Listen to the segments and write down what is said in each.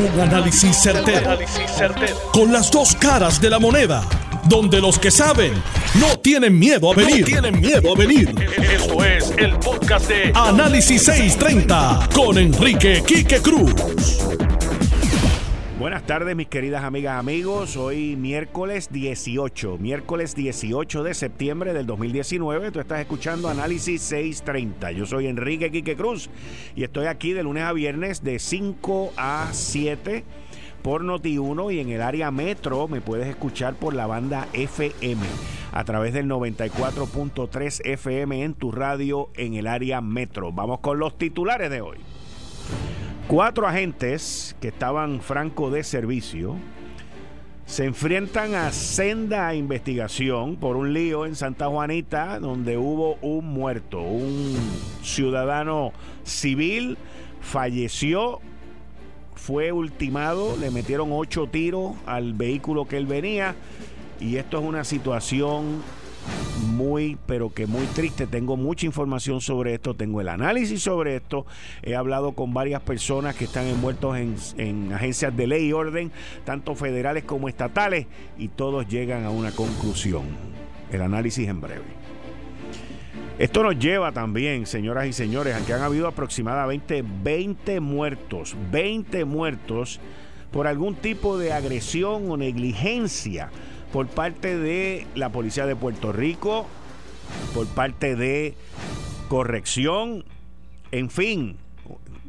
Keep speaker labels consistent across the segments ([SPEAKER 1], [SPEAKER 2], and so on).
[SPEAKER 1] Un análisis certero, Con las dos caras de la moneda. Donde los que saben no tienen miedo a venir. tienen miedo a venir. Esto es el podcast de Análisis 630 con Enrique Quique Cruz.
[SPEAKER 2] Buenas tardes, mis queridas amigas, amigos. Hoy miércoles 18, miércoles 18 de septiembre del 2019. Tú estás escuchando Análisis 630. Yo soy Enrique Quique Cruz y estoy aquí de lunes a viernes de 5 a 7 por Noti1 y en el área metro me puedes escuchar por la banda FM a través del 94.3 FM en tu radio en el área metro. Vamos con los titulares de hoy. Cuatro agentes que estaban franco de servicio se enfrentan a senda investigación por un lío en Santa Juanita donde hubo un muerto, un ciudadano civil falleció, fue ultimado, le metieron ocho tiros al vehículo que él venía y esto es una situación muy, pero que muy triste. Tengo mucha información sobre esto, tengo el análisis sobre esto. He hablado con varias personas que están envueltos en, en agencias de ley y orden, tanto federales como estatales, y todos llegan a una conclusión. El análisis en breve. Esto nos lleva también, señoras y señores, a que han habido aproximadamente 20 muertos, 20 muertos por algún tipo de agresión o negligencia por parte de la Policía de Puerto Rico, por parte de corrección, en fin,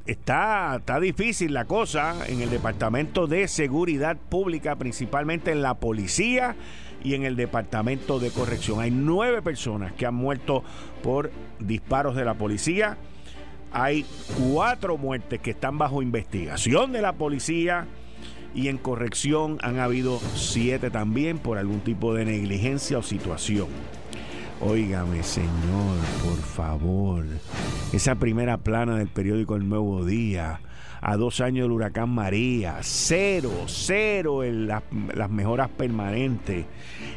[SPEAKER 2] está, está difícil la cosa en el Departamento de Seguridad Pública, principalmente en la policía y en el Departamento de Corrección. Hay nueve personas que han muerto por disparos de la policía. Hay cuatro muertes que están bajo investigación de la policía y en corrección han habido siete también por algún tipo de negligencia o situación. Óigame, señor, por favor. Esa primera plana del periódico El Nuevo Día, a dos años del huracán María, cero, cero en las, mejoras permanentes.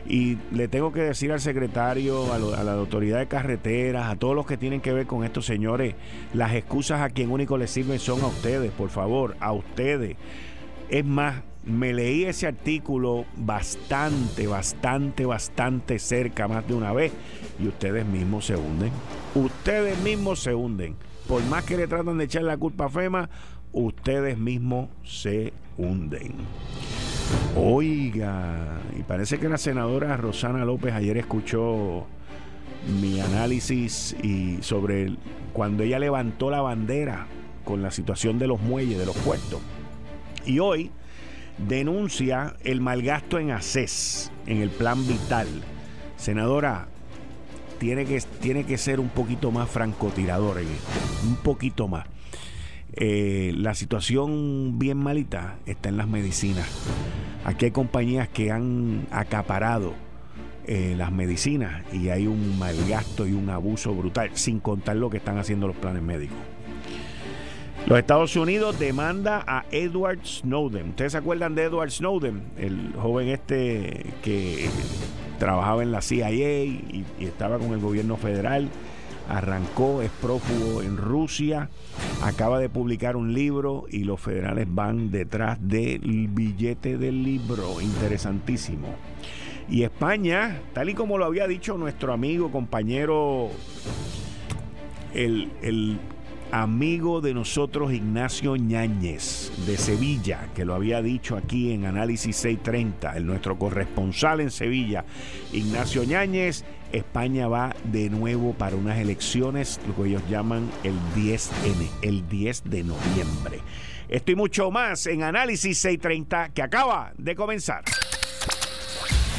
[SPEAKER 2] Y le tengo que decir al secretario, a, a la autoridad de carreteras, a todos los que tienen que ver con estos señores, las excusas a quien único les sirven son a ustedes, por favor, a ustedes es más, me leí ese artículo bastante, bastante, bastante cerca, más de una vez, y ustedes mismos se hunden. Ustedes mismos se hunden. Por más que le tratan de echar la culpa a FEMA, ustedes mismos se hunden. Oiga, y parece que la senadora Rosana López ayer escuchó mi análisis y sobre cuando ella levantó la bandera con la situación de los muelles, de los puertos y hoy denuncia el malgasto en ACES, en el plan vital. Senadora, tiene que, tiene que ser un poquito más francotirador en esto, un poquito más. Eh, la situación bien malita está en las medicinas. Aquí hay compañías que han acaparado eh, las medicinas y hay un malgasto y un abuso brutal, sin contar lo que están haciendo los planes médicos. Los Estados Unidos demanda a Edward Snowden. ¿Ustedes se acuerdan de Edward Snowden? El joven este que trabajaba en la CIA y, estaba con el gobierno federal. Arrancó, es prófugo en Rusia. Acaba de publicar un libro y los federales van detrás del billete del libro. Interesantísimo. Y España, tal y como lo había dicho nuestro amigo, compañero, el, el amigo de nosotros Ignacio Ñáñez de Sevilla, que lo había dicho aquí en Análisis 630, el nuestro corresponsal en Sevilla, Ignacio Ñáñez, España va de nuevo para unas elecciones, lo que ellos llaman el 10N, el 10 de noviembre. Esto y mucho más en Análisis 630 que acaba de comenzar.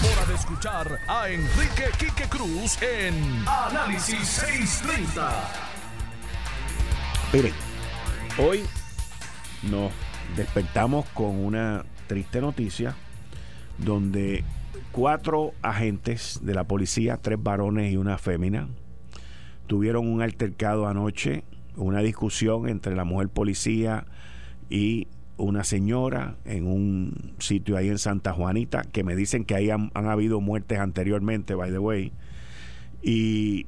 [SPEAKER 1] hora de escuchar a Enrique Quique Cruz en Análisis 630.
[SPEAKER 2] Miren, hoy nos despertamos con una triste noticia donde cuatro agentes de la policía, tres varones y una fémina, tuvieron un altercado anoche, una discusión entre la mujer policía y una señora en un sitio ahí en Santa Juanita, que me dicen que ahí han, habido muertes anteriormente, by the way. Y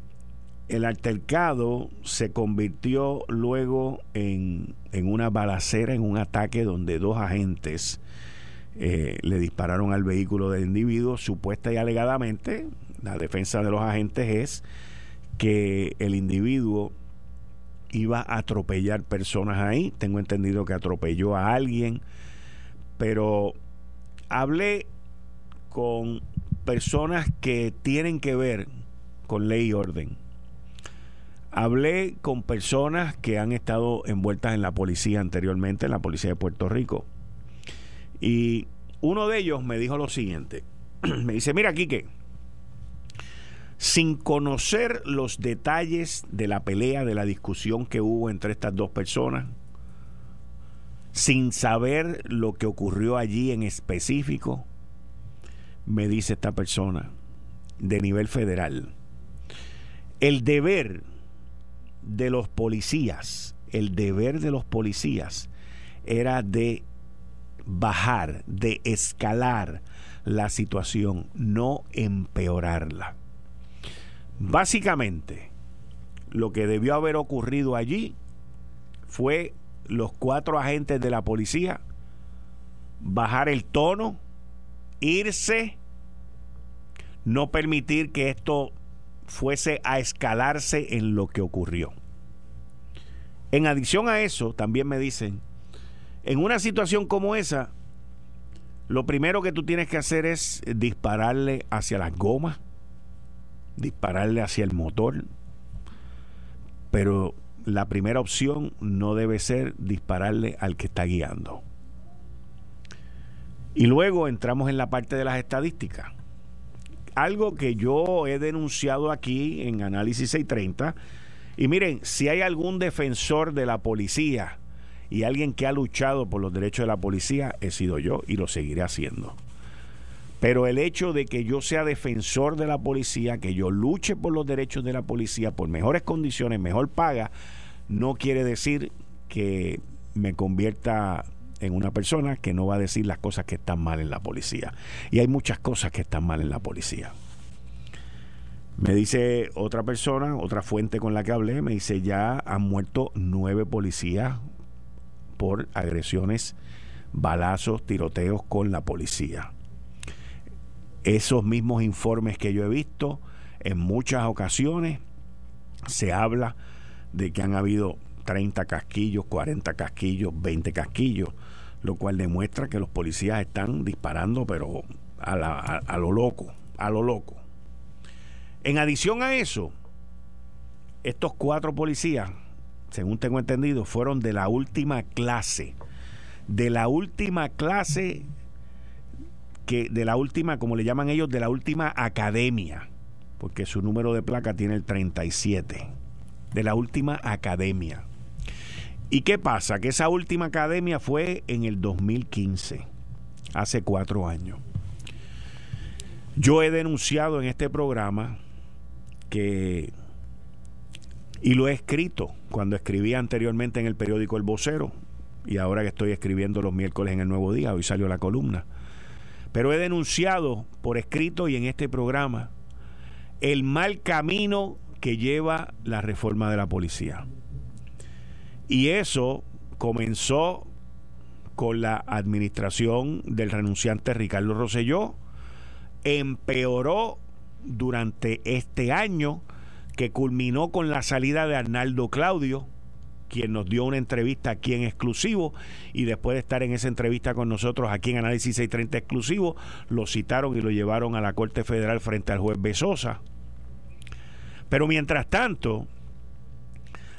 [SPEAKER 2] el altercado se convirtió luego en, en, una balacera, en un ataque donde dos agentes eh, le dispararon al vehículo del individuo, supuesta y alegadamente. La defensa de los agentes es que el individuo iba a atropellar personas ahí. Tengo entendido que atropelló a alguien, pero hablé con personas que tienen que ver con ley y orden Hablé con personas que han estado envueltas en la policía anteriormente, en la policía de Puerto Rico. Y uno de ellos me dijo lo siguiente. me dice, mira, Quique, sin conocer los detalles de la pelea, de la discusión que hubo entre estas dos personas, sin saber lo que ocurrió allí en específico, me dice esta persona de nivel federal, el deber de los policías, el deber de los policías era de bajar, de escalar la situación, no empeorarla. Básicamente, lo que debió haber ocurrido allí fue los cuatro agentes de la policía bajar el tono, irse, no permitir que esto fuese a escalarse en lo que ocurrió. En adición a eso, también me dicen, en una situación como esa, lo primero que tú tienes que hacer es dispararle hacia las gomas, dispararle hacia el motor, pero la primera opción no debe ser dispararle al que está guiando. Y luego entramos en la parte de las estadísticas algo que yo he denunciado aquí en Análisis 630. Y miren, si hay algún defensor de la policía y alguien que ha luchado por los derechos de la policía, he sido yo y lo seguiré haciendo. Pero el hecho de que yo sea defensor de la policía, que yo luche por los derechos de la policía, por mejores condiciones, mejor paga, no quiere decir que me convierta en una persona que no va a decir las cosas que están mal en la policía. Y hay muchas cosas que están mal en la policía. Me dice otra persona, otra fuente con la que hablé, me dice ya han muerto nueve policías por agresiones, balazos, tiroteos con la policía. Esos mismos informes que yo he visto, en muchas ocasiones se habla de que han habido 30 casquillos, 40 casquillos, 20 casquillos lo cual demuestra que los policías están disparando, pero a, lo loco, a lo loco. En adición a eso, estos cuatro policías, según tengo entendido, fueron de la última clase, de la última clase que de la última, como le llaman ellos, de la última academia, porque su número de placa tiene el 37, de la última academia. ¿Y qué pasa? Que esa última academia fue en el 2015, hace cuatro años. Yo he denunciado en este programa que, y lo he escrito cuando escribía anteriormente en el periódico El Vocero, y ahora que estoy escribiendo los miércoles en el Nuevo Día, hoy salió la columna, pero he denunciado por escrito y en este programa el mal camino que lleva la reforma de la policía. Y eso comenzó con la administración del renunciante Ricardo Rosselló, empeoró durante este año que culminó con la salida de Arnaldo Claudio, quien nos dio una entrevista aquí en exclusivo y después de estar en esa entrevista con nosotros aquí en Análisis 630 exclusivo, lo citaron y lo llevaron a la Corte Federal frente al juez Besosa. Pero mientras tanto,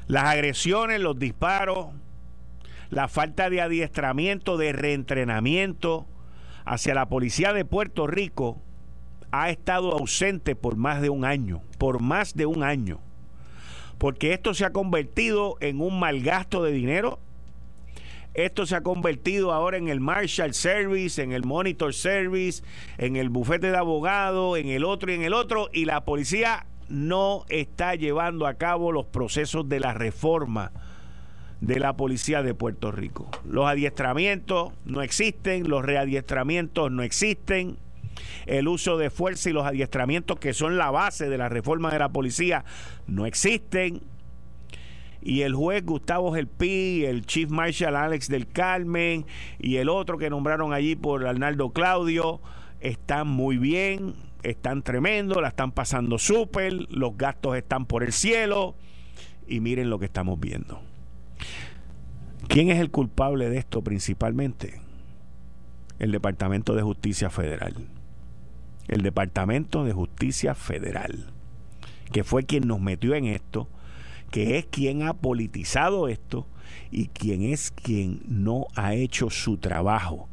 [SPEAKER 2] las agresiones, los disparos, la falta de adiestramiento, de reentrenamiento hacia la policía de Puerto Rico ha estado ausente por más de un año, por más de un año. Porque esto se ha convertido en un mal gasto de dinero, Esto se ha convertido ahora en el Marshall Service, en el Monitor Service, en el bufete de abogado, en el otro y en el otro, y la policía no está llevando a cabo los procesos de la reforma de la policía de Puerto Rico. Los adiestramientos no existen, los readiestramientos no existen, el uso de fuerza y los adiestramientos que son la base de la reforma de la policía no existen y el juez Gustavo Gelpi, el Chief Marshal Alex del Carmen y el otro que nombraron allí por Arnaldo Claudio están muy bien, están tremendo, la están pasando súper, los gastos están por el cielo y miren lo que estamos viendo. ¿Quién es el culpable de esto principalmente? El Departamento de Justicia Federal. El Departamento de Justicia Federal, que fue quien nos metió en esto, que es quien ha politizado esto y quien es quien no ha hecho su trabajo.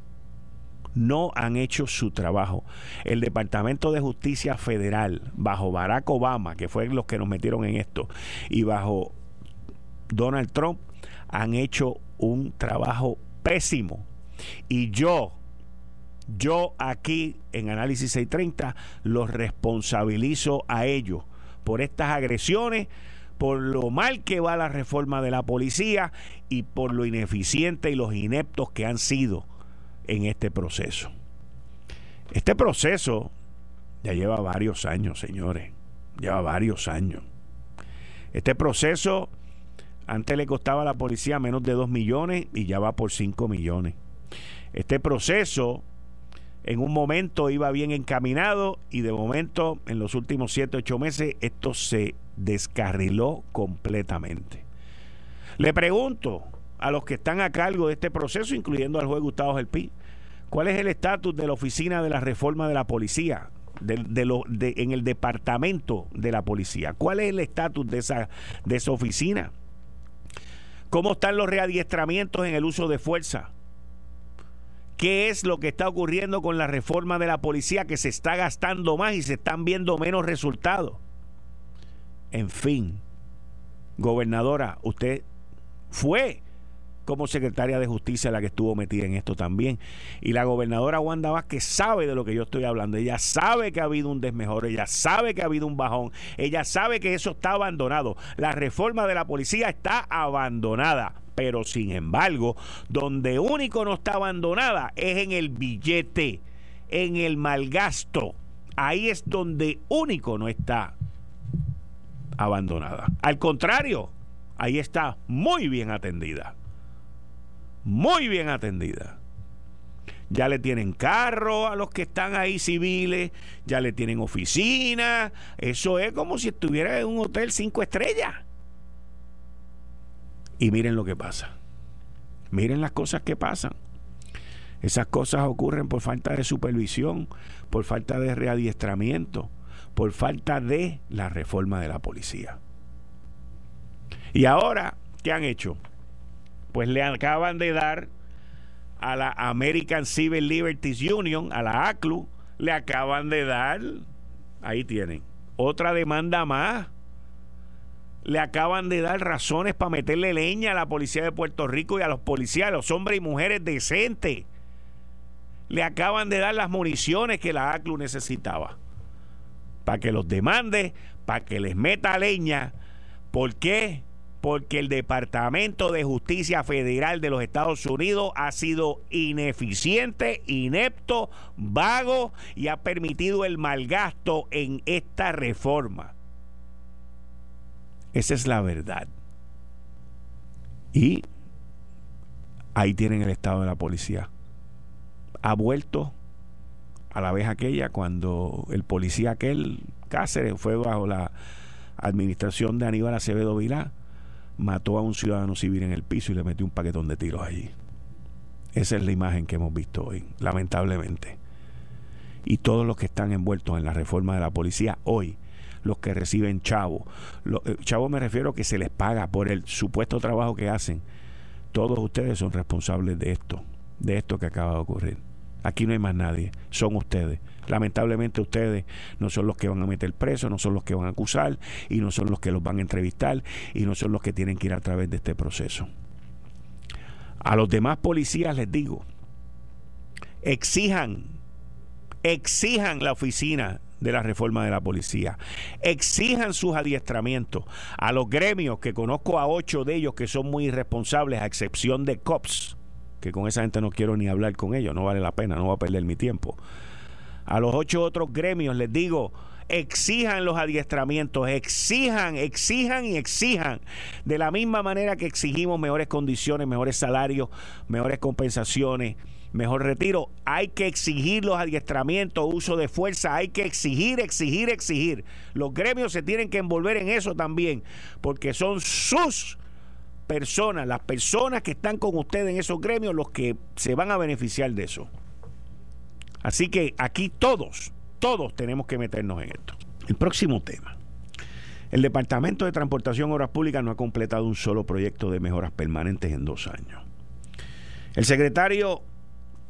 [SPEAKER 2] No han hecho su trabajo. El Departamento de Justicia Federal, bajo Barack Obama, que fue los que nos metieron en esto, y bajo Donald Trump, han hecho un trabajo pésimo. Y yo, yo aquí en Análisis 630 los responsabilizo a ellos por estas agresiones por lo mal que va la reforma de la policía y por lo ineficiente y los ineptos que han sido en este proceso. Este proceso ya lleva varios años, señores. Lleva varios años. Este proceso antes le costaba a la policía menos de 2 millones y ya va por 5 millones. Este proceso en un momento iba bien encaminado y de momento en los últimos 7, 8 meses esto se descarriló completamente. Le pregunto a los que están a cargo de este proceso, incluyendo al juez Gustavo Gelpi, ¿cuál es el estatus de la oficina de la reforma de la policía? En el departamento de la policía. ¿Cuál es el estatus de esa, de esa oficina? ¿Cómo están los readiestramientos en el uso de fuerza? ¿Qué es lo que está ocurriendo con la reforma de la policía que se está gastando más y se están viendo menos resultados? En fin, gobernadora, usted fue como secretaria de justicia la que estuvo metida en esto también. Y la gobernadora Wanda Vázquez sabe de lo que yo estoy hablando. Ella sabe que ha habido un desmejor, ella sabe que ha habido un bajón, ella sabe que eso está abandonado. La reforma de la policía está abandonada. Pero sin embargo, donde único no está abandonada es en el billete, en el malgasto. Ahí es donde único no está abandonada. Al contrario, ahí está muy bien atendida. Muy bien atendida. Ya le tienen carro a los que están ahí civiles, ya le tienen oficina. Eso es como si estuviera en un hotel cinco estrellas. Y miren lo que pasa. Miren las cosas que pasan. Esas cosas ocurren por falta de supervisión, por falta de readiestramiento por falta de la reforma de la policía. Y ahora, ¿qué han hecho? Pues le acaban de dar a la American Civil Liberties Union, a la ACLU, le acaban de dar, ahí tienen, otra demanda más. Le acaban de dar razones para meterle leña a la policía de Puerto Rico y a los policías, a los hombres y mujeres decentes. Le acaban de dar las municiones que la ACLU necesitaba para que los demande, para que les meta leña. ¿Por qué? Porque el Departamento de Justicia Federal de los Estados Unidos ha sido ineficiente, inepto, vago y ha permitido el malgasto en esta reforma. Esa es la verdad. Y ahí tienen el estado de la policía. Ha vuelto a la vez aquella cuando el policía aquel Cáceres fue bajo la administración de Aníbal Acevedo Vilá, mató a un ciudadano civil en el piso y le metió un paquetón de tiros allí. Esa es la imagen que hemos visto hoy, lamentablemente. Y todos los que están envueltos en la reforma de la policía hoy, los que reciben chavo, eh, chavo me refiero que se les paga por el supuesto trabajo que hacen, todos ustedes son responsables de esto, de esto que acaba de ocurrir. Aquí no hay más nadie, son ustedes. Lamentablemente ustedes no son los que van a meter preso, no son los que van a acusar y no son los que los van a entrevistar y no son los que tienen que ir a través de este proceso. A los demás policías les digo, exijan, exijan la oficina de la reforma de la policía. Exijan sus adiestramientos a los gremios, que conozco a ocho de ellos que son muy irresponsables, a excepción de COPS, que con esa gente no quiero ni hablar con ellos, no vale la pena, no voy a perder mi tiempo. A los ocho otros gremios les digo, exijan los adiestramientos, exijan, exijan y exijan. De la misma manera que exigimos mejores condiciones, mejores salarios, mejores compensaciones, mejor retiro, hay que exigir los adiestramientos, uso de fuerza, hay que exigir, exigir, exigir. Los gremios se tienen que envolver en eso también, porque son sus personas, las personas que están con ustedes en esos gremios, los que se van a beneficiar de eso. Así que aquí todos, todos tenemos que meternos en esto. El próximo tema. El Departamento de Transportación y Obras Públicas no ha completado un solo proyecto de mejoras permanentes en dos años. El secretario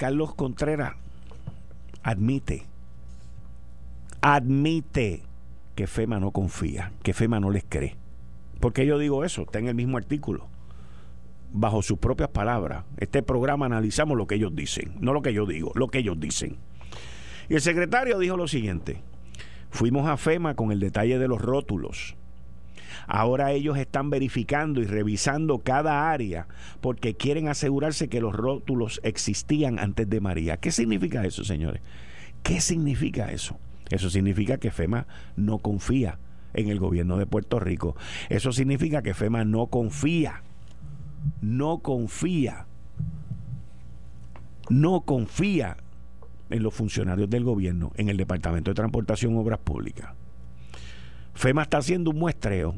[SPEAKER 2] Carlos Contreras admite, admite que FEMA no confía, que FEMA no les cree. ¿Por qué yo digo eso? Está en el mismo artículo. Bajo sus propias palabras, este programa analizamos lo que ellos dicen, no lo que yo digo, lo que ellos dicen. Y el secretario dijo lo siguiente, fuimos a FEMA con el detalle de los rótulos Ahora ellos están verificando y revisando cada área porque quieren asegurarse que los rótulos existían antes de María. ¿Qué significa eso, señores? ¿Qué significa eso? Eso significa que FEMA no confía en el gobierno de Puerto Rico. Eso significa que FEMA no confía. No confía. No confía en los funcionarios del gobierno, en el Departamento de Transportación Obras Públicas. FEMA está haciendo un muestreo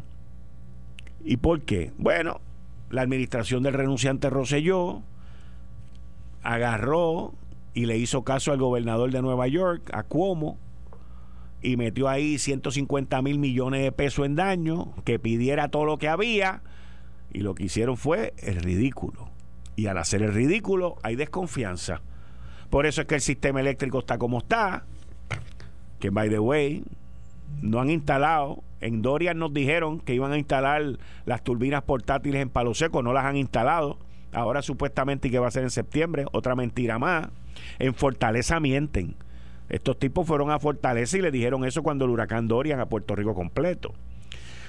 [SPEAKER 2] ¿Y por qué? Bueno, la administración del renunciante Roselló agarró y le hizo caso al gobernador de Nueva York, a Cuomo, y metió ahí 150 mil millones de pesos en daño, que pidiera todo lo que había, y lo que hicieron fue el ridículo. Y al hacer el ridículo hay desconfianza. Por eso es que el sistema eléctrico está como está, que by the way, no han instalado. En Dorian nos dijeron que iban a instalar las turbinas portátiles en Palo Seco, no las han instalado. Ahora supuestamente que va a ser en septiembre, otra mentira más. En Fortaleza mienten. Estos tipos fueron a Fortaleza y le dijeron eso cuando el huracán Dorian a Puerto Rico completo.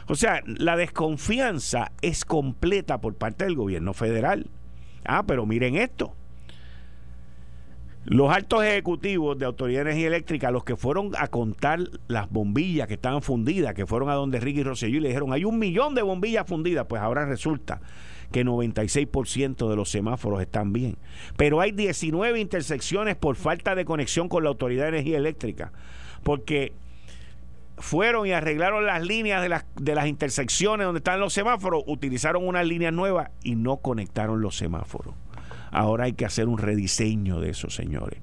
[SPEAKER 2] O sea, la desconfianza es completa por parte del gobierno federal. Ah, pero miren esto. Los altos ejecutivos de Autoridad de Energía Eléctrica, los que fueron a contar las bombillas que estaban fundidas, que fueron a donde Ricky Rosselló y le dijeron, hay un millón de bombillas fundidas, pues ahora resulta que 96% de los semáforos están bien. Pero hay 19 intersecciones por falta de conexión con la Autoridad de Energía Eléctrica, porque fueron y arreglaron las líneas de las, de las intersecciones donde están los semáforos, utilizaron unas líneas nuevas y no conectaron los semáforos. Ahora hay que hacer un rediseño de eso, señores.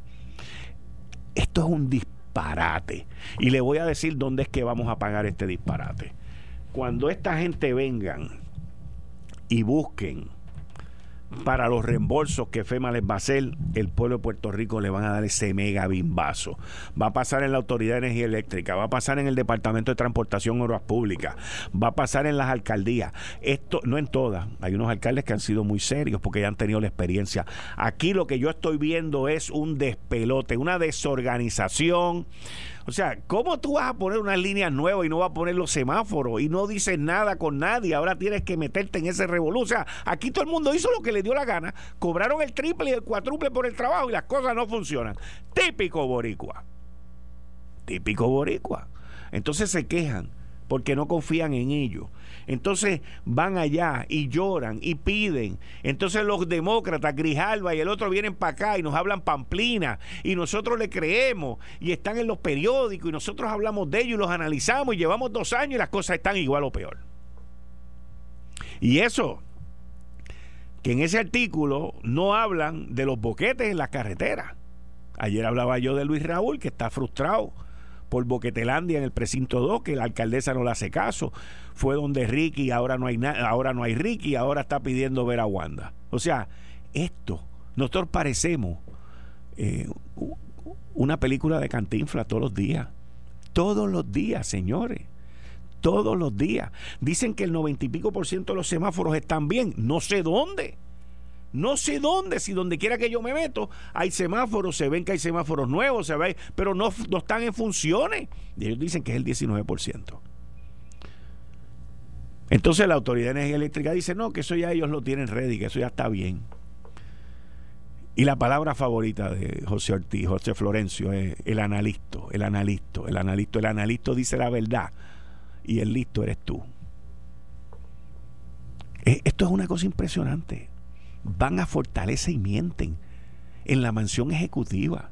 [SPEAKER 2] Esto es un disparate. Y le voy a decir dónde es que vamos a pagar este disparate. Cuando esta gente vengan y busquen para los reembolsos que FEMA les va a hacer, el pueblo de Puerto Rico le van a dar ese mega bimbazo. Va a pasar en la Autoridad de Energía Eléctrica, va a pasar en el Departamento de Transportación y Obras Públicas, va a pasar en las alcaldías. Esto, no en todas, hay unos alcaldes que han sido muy serios porque ya han tenido la experiencia. Aquí lo que yo estoy viendo es un despelote, una desorganización o sea, ¿cómo tú vas a poner unas líneas nuevas y no vas a poner los semáforos y no dices nada con nadie? Ahora tienes que meterte en ese revolú. O sea, aquí todo el mundo hizo lo que le dio la gana, cobraron el triple y el cuádruple por el trabajo y las cosas no funcionan. Típico boricua. Típico boricua. Entonces se quejan porque no confían en ellos. Entonces van allá y lloran y piden. Entonces los demócratas, Grijalva y el otro vienen para acá y nos hablan pamplina y nosotros le creemos y están en los periódicos y nosotros hablamos de ellos y los analizamos y llevamos dos años y las cosas están igual o peor. Y eso, que en ese artículo no hablan de los boquetes en las carreteras. Ayer hablaba yo de Luis Raúl, que está frustrado por Boquetelandia en el precinto 2, que la alcaldesa no le hace caso. Fue donde Ricky, ahora no hay ahora no hay Ricky, ahora está pidiendo ver a Wanda. O sea, esto, nosotros parecemos eh, una película de Cantinfla todos los días. Todos los días, señores. Todos los días. Dicen que el noventa y pico por ciento de los semáforos están bien. No sé dónde. No sé dónde, si donde quiera que yo me meto, hay semáforos, se ven que hay semáforos nuevos, se ve, pero no, no están en funciones. Y ellos dicen que es el 19%. Entonces la Autoridad de Energía Eléctrica dice, no, que eso ya ellos lo tienen ready, que eso ya está bien. Y la palabra favorita de José Ortiz, José Florencio, es el analista, el analista, el analista. El analista dice la verdad y el listo eres tú. Eh, esto es una cosa impresionante. Van a Fortaleza y mienten en la mansión ejecutiva.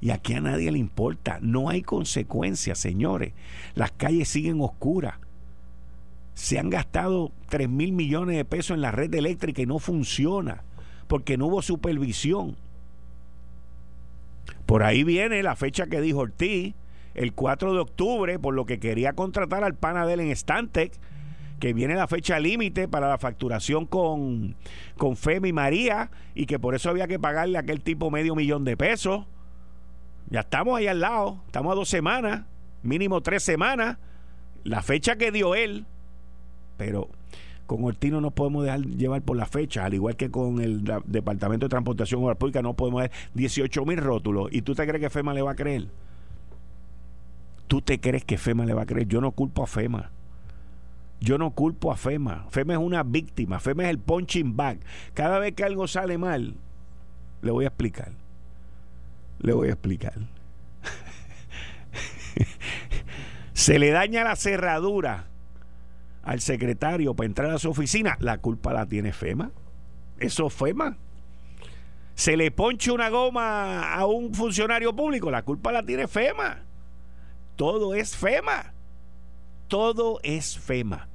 [SPEAKER 2] Y aquí a nadie le importa. No hay consecuencias, señores. Las calles siguen oscuras. Se han gastado 3 mil millones de pesos en la red eléctrica y no funciona porque no hubo supervisión. Por ahí viene la fecha que dijo Ortiz, el 4 de octubre, por lo que quería contratar al panadel en Stantec que viene la fecha límite para la facturación con, con Femi y María y que por eso había que pagarle a aquel tipo medio millón de pesos. Ya estamos ahí al lado, estamos a dos semanas, mínimo tres semanas, la fecha que dio él, pero con Ortiz no nos podemos dejar llevar por la fecha, al igual que con el Departamento de Transportación Pública no podemos dar 18 mil rótulos. ¿Y tú te crees que FEMA le va a creer? ¿Tú te crees que FEMA le va a creer? Yo no culpo a FEMA. Yo no culpo a FEMA. FEMA es una víctima. FEMA es el punching bag. Cada vez que algo sale mal, le voy a explicar. Le voy a explicar. Se le daña la cerradura al secretario para entrar a su oficina. La culpa la tiene FEMA. Eso es FEMA. Se le ponche una goma a un funcionario público. La culpa la tiene FEMA. Todo es FEMA. Todo es FEMA.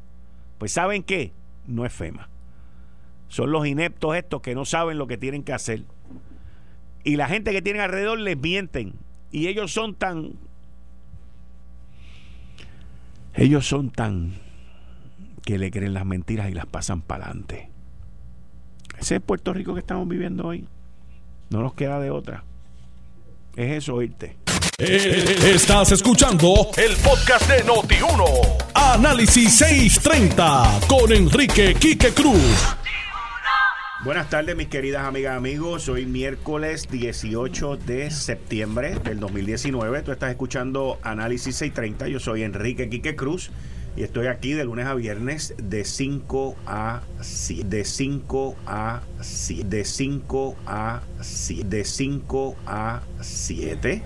[SPEAKER 2] Pues ¿saben qué? No es FEMA. Son los ineptos estos que no saben lo que tienen que hacer. Y la gente que tienen alrededor les mienten. Y ellos son tan... Ellos son tan que le creen las mentiras y las pasan para adelante. Ese es Puerto Rico que estamos viviendo hoy. No nos queda de otra. Es eso, oírte.
[SPEAKER 1] Eh, estás escuchando el podcast de Noti1. Análisis 630 con Enrique Quique Cruz.
[SPEAKER 2] Buenas tardes, mis queridas amigas y amigos. Hoy miércoles 18 de septiembre del 2019. Tú estás escuchando Análisis 630. Yo soy Enrique Quique Cruz y estoy aquí de lunes a viernes de 5 a 7. De 5 a 7. De 5 a 7. De 5 a 7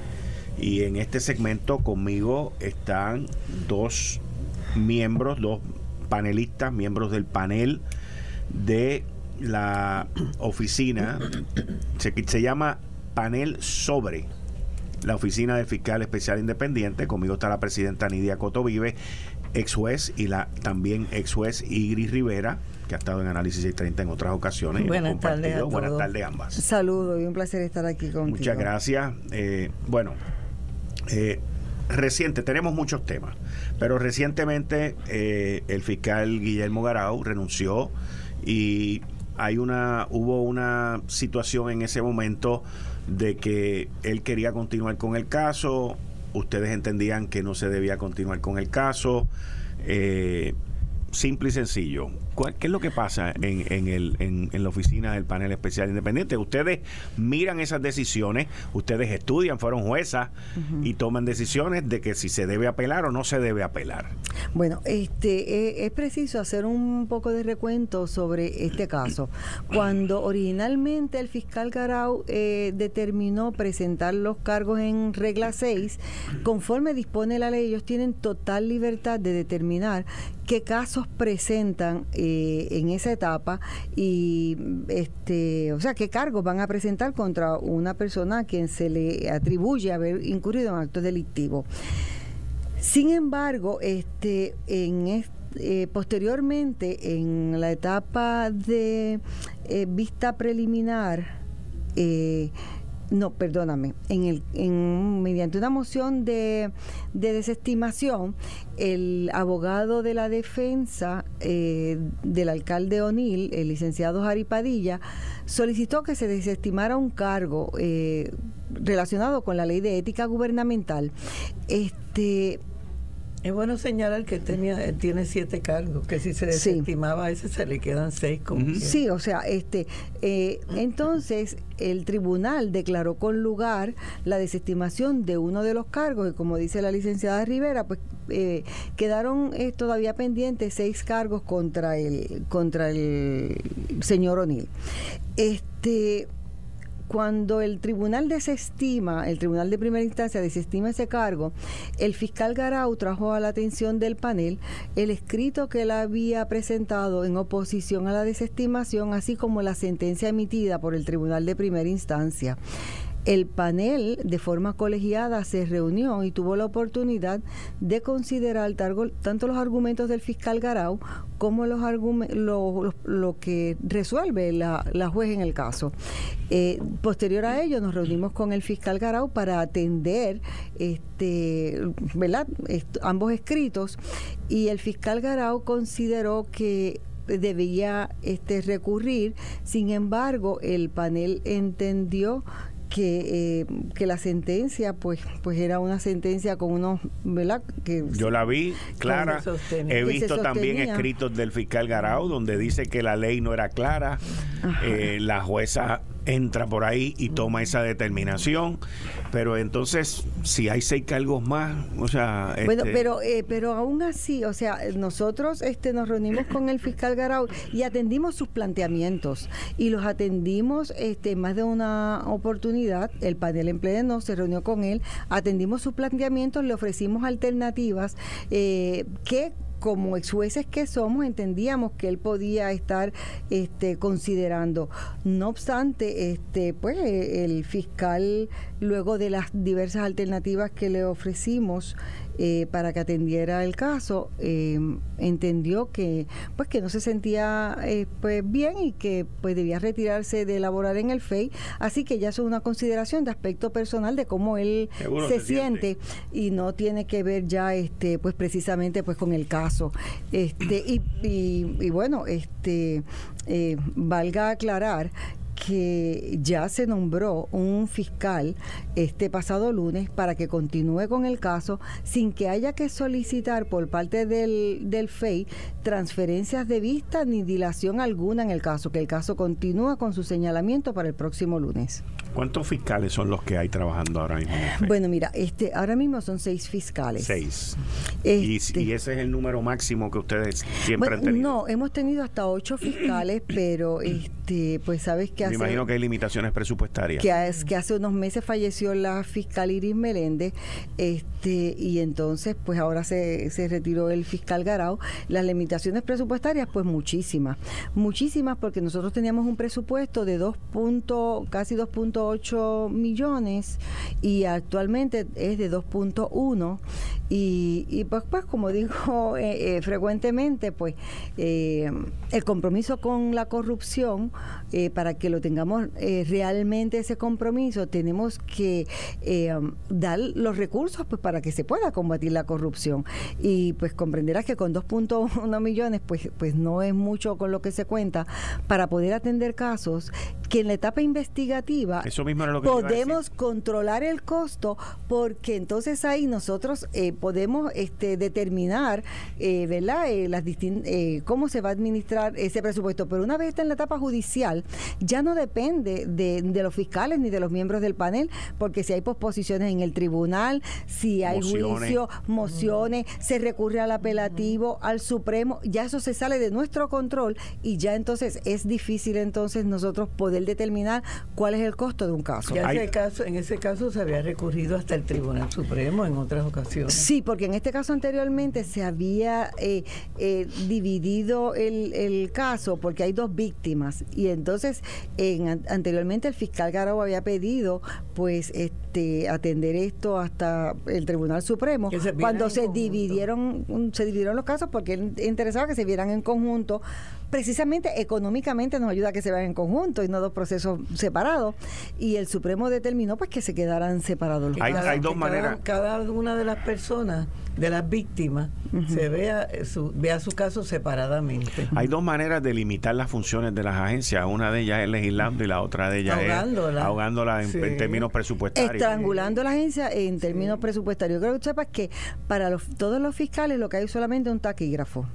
[SPEAKER 2] y en este segmento conmigo están dos miembros, dos panelistas, miembros del panel de la oficina, se, se llama panel sobre la oficina del fiscal especial independiente. Conmigo está la presidenta Nidia Cotovive, ex juez, y la también ex juez Igris Rivera, que ha estado en Análisis 630 en otras ocasiones.
[SPEAKER 3] Buenas tardes. A
[SPEAKER 2] Buenas tardes ambas.
[SPEAKER 3] Saludos y un placer estar aquí contigo.
[SPEAKER 2] Muchas gracias. Eh, bueno, eh, reciente, tenemos muchos temas, pero recientemente eh, el fiscal Guillermo Garau renunció y hay una, hubo una situación en ese momento de que él quería continuar con el caso, ustedes entendían que no se debía continuar con el caso. Eh, simple y sencillo. ¿Qué es lo que pasa en, el, en, la oficina del panel especial independiente? Ustedes miran esas decisiones, ustedes estudian, fueron juezas y toman decisiones de que si se debe apelar o no se debe apelar.
[SPEAKER 3] Bueno, este e, es preciso hacer un poco de recuento sobre este caso. Cuando originalmente el fiscal Garau eh, determinó presentar los cargos en regla 6, conforme dispone la ley, ellos tienen total libertad de determinar qué casos presentan eh, en esa etapa y este o sea qué cargos van a presentar contra una persona a quien se le atribuye haber incurrido en actos delictivos sin embargo este en eh, posteriormente en la etapa de eh, vista preliminar no, perdóname, en el, en, mediante una moción de, desestimación, el abogado de la defensa eh, del alcalde O'Neill, el licenciado Jari Padilla, solicitó que se desestimara un cargo eh, relacionado con la ley de ética gubernamental. Este
[SPEAKER 4] Es bueno señalar que tenía, tiene siete cargos, que si se desestimaba ese se le quedan seis. Como
[SPEAKER 3] Sí, o sea, este, eh, entonces el tribunal declaró con lugar la desestimación de uno de los cargos y como dice la licenciada Rivera, pues eh, quedaron eh, todavía pendientes seis cargos contra el contra el señor O'Neill. Este cuando el tribunal desestima, el tribunal de primera instancia desestima ese cargo, el fiscal Garau trajo a la atención del panel el escrito que él había presentado en oposición a la desestimación, así como la sentencia emitida por el tribunal de primera instancia. El panel, de forma colegiada, se reunió y tuvo la oportunidad de considerar tanto los argumentos del fiscal Garau como los lo, que resuelve la, juez en el caso. Eh, posterior a ello, nos reunimos con el fiscal Garau para atender este, ¿verdad? ambos escritos y el fiscal Garau consideró que debía este, recurrir. Sin embargo, el panel entendió que, eh, que la sentencia pues pues era una sentencia con unos verdad que
[SPEAKER 2] yo la vi clara. he visto también escritos del fiscal Garau donde dice que la ley no era clara. Eh, la jueza entra por ahí y toma esa determinación. Pero entonces, si hay seis cargos más, o sea...
[SPEAKER 3] Bueno, este pero, eh, pero aún así, o sea, nosotros este, nos reunimos con el fiscal Garau y atendimos sus planteamientos y los atendimos este, más de una oportunidad. El panel en pleno se reunió con él, atendimos sus planteamientos, le ofrecimos alternativas eh, que como ex jueces que somos, entendíamos que él podía estar este, considerando. No obstante, este, pues el fiscal, luego de las diversas alternativas que le ofrecimos, eh, para que atendiera el caso, eh, entendió que pues que no se sentía eh, pues bien y que pues debía retirarse de elaborar en el FEI, así que ya es una consideración de aspecto personal de cómo él se, siente, y no tiene que ver ya este pues precisamente pues con el caso. Este y, y, y bueno, este valga aclarar que ya se nombró un fiscal este pasado lunes para que continúe con el caso sin que haya que solicitar por parte del, del FEI transferencias de vista ni dilación alguna en el caso, que el caso continúa con su señalamiento para el próximo lunes.
[SPEAKER 2] ¿Cuántos fiscales son los que hay trabajando ahora mismo?
[SPEAKER 3] Bueno, mira, este, ahora mismo son seis fiscales.
[SPEAKER 2] Seis. ¿Y, este ese es el número máximo que ustedes siempre han tenido?
[SPEAKER 3] No, hemos tenido hasta ocho fiscales, pero este, pues sabes que
[SPEAKER 2] hace... Me imagino que hay limitaciones presupuestarias.
[SPEAKER 3] Que, que hace unos meses falleció la fiscal Iris Meléndez, este, y entonces pues ahora se, se retiró el fiscal Garau. Las limitaciones presupuestarias, pues muchísimas. Muchísimas porque nosotros teníamos un presupuesto de 2 casi 2.8 8 millones y actualmente es de 2.1 y, y pues, pues como digo eh, eh, frecuentemente pues eh, el compromiso con la corrupción para que lo tengamos realmente ese compromiso tenemos que dar los recursos pues para que se pueda combatir la corrupción. Y pues comprenderás que con 2.1 millones pues pues no es mucho con lo que se cuenta para poder atender casos que en la etapa investigativa podemos controlar el costo porque entonces ahí nosotros eh, podemos este, determinar, eh, ¿verdad? Eh, las eh, cómo se va a administrar ese presupuesto. Pero una vez está en la etapa judicial, ya no depende de, los fiscales ni de los miembros del panel, porque si hay posposiciones en el tribunal, si hay juicio, mociones, se recurre al apelativo, al Supremo, ya eso se sale de nuestro control y ya entonces es difícil entonces nosotros poder determinar cuál es el costo de un caso.
[SPEAKER 4] Ya ese caso, en ese caso se había recurrido hasta el Tribunal Supremo en otras ocasiones.
[SPEAKER 3] Sí, porque en este caso anteriormente se había eh, eh, dividido el, el, caso porque hay dos víctimas. Y entonces en, anteriormente el fiscal Garau había pedido pues este atender esto hasta el Tribunal Supremo cuando se dividieron se dividieron los casos porque él interesaba que se vieran en conjunto precisamente económicamente nos ayuda a que se vean en conjunto y no dos procesos separados y el Supremo determinó pues que se quedaran separados
[SPEAKER 2] los hay, hay dos maneras
[SPEAKER 4] cada, una de las personas de las víctimas se vea su, vea su caso separadamente.
[SPEAKER 2] Hay dos maneras de limitar las funciones de las agencias. Una de ellas es legislando y la otra de ellas
[SPEAKER 4] ahogándola.
[SPEAKER 2] es ahogándola en, términos presupuestarios.
[SPEAKER 3] Estrangulando la agencia en términos presupuestarios. Creo que sepas que para todos los fiscales lo que hay es solamente un taquígrafo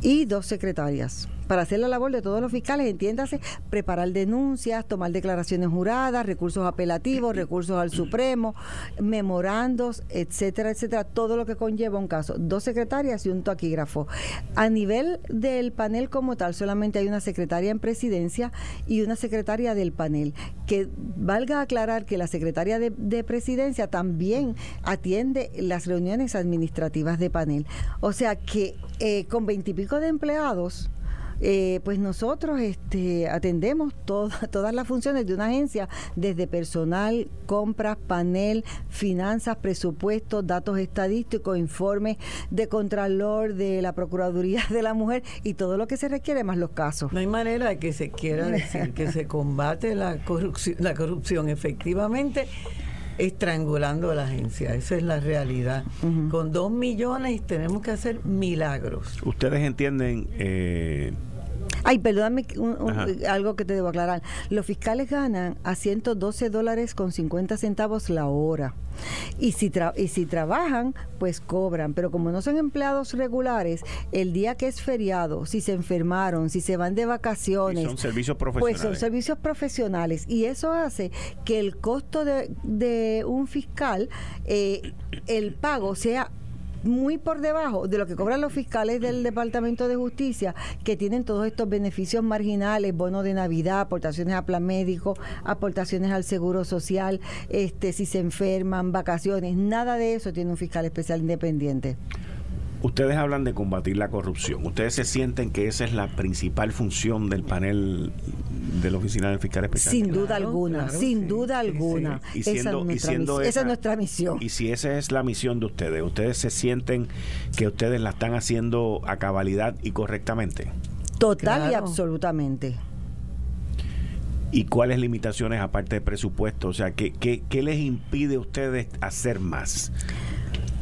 [SPEAKER 3] y dos secretarias para hacer la labor de todos los fiscales, entiéndase, preparar denuncias, tomar declaraciones juradas, recursos apelativos, recursos al Supremo, memorandos, etcétera, etcétera, todo lo que conlleva un caso. Dos secretarias y un taquígrafo. A nivel del panel como tal, solamente hay una secretaria en presidencia y una secretaria del panel. Que valga aclarar que la secretaria de, de presidencia también atiende las reuniones administrativas de panel. O sea que eh, con veintipico de empleados, eh, pues nosotros este, atendemos todas las funciones de una agencia, desde personal, compras, panel, finanzas, presupuestos, datos estadísticos, informes de Contralor, de la Procuraduría de la Mujer y todo lo que se requiere, más los casos.
[SPEAKER 4] No hay manera de que se quiera decir que se combate la corrupción, la corrupción efectivamente estrangulando a la agencia. Esa es la realidad. Con dos millones tenemos que hacer milagros.
[SPEAKER 2] Ustedes entienden... Eh,
[SPEAKER 3] Ay, perdóname algo que te debo aclarar. Los fiscales ganan a 112 dólares con 50 centavos la hora. Y si, y si trabajan, pues cobran. Pero como no son empleados regulares, el día que es feriado, si se enfermaron, si se van de vacaciones.
[SPEAKER 2] son servicios profesionales.
[SPEAKER 3] Pues son servicios profesionales. Y eso hace que el costo de, de un fiscal, eh, el pago sea muy por debajo de lo que cobran los fiscales del Departamento de Justicia, que tienen todos estos beneficios marginales, bono de Navidad, aportaciones a plan médico, aportaciones al seguro social, este, si se enferman, vacaciones, nada de eso tiene un fiscal especial independiente.
[SPEAKER 2] Ustedes hablan de combatir la corrupción. ¿Ustedes se sienten que esa es la principal función del panel de la Oficina del Fiscal Especial?
[SPEAKER 3] Sin duda alguna, sin duda alguna. esa, es nuestra, misión.
[SPEAKER 2] Y si esa es la misión de ustedes, ¿ustedes se sienten que ustedes la están haciendo a cabalidad y correctamente?
[SPEAKER 3] Total y absolutamente.
[SPEAKER 2] ¿Y cuáles limitaciones aparte de presupuesto? O sea, ¿qué, qué, qué les impide a ustedes hacer más?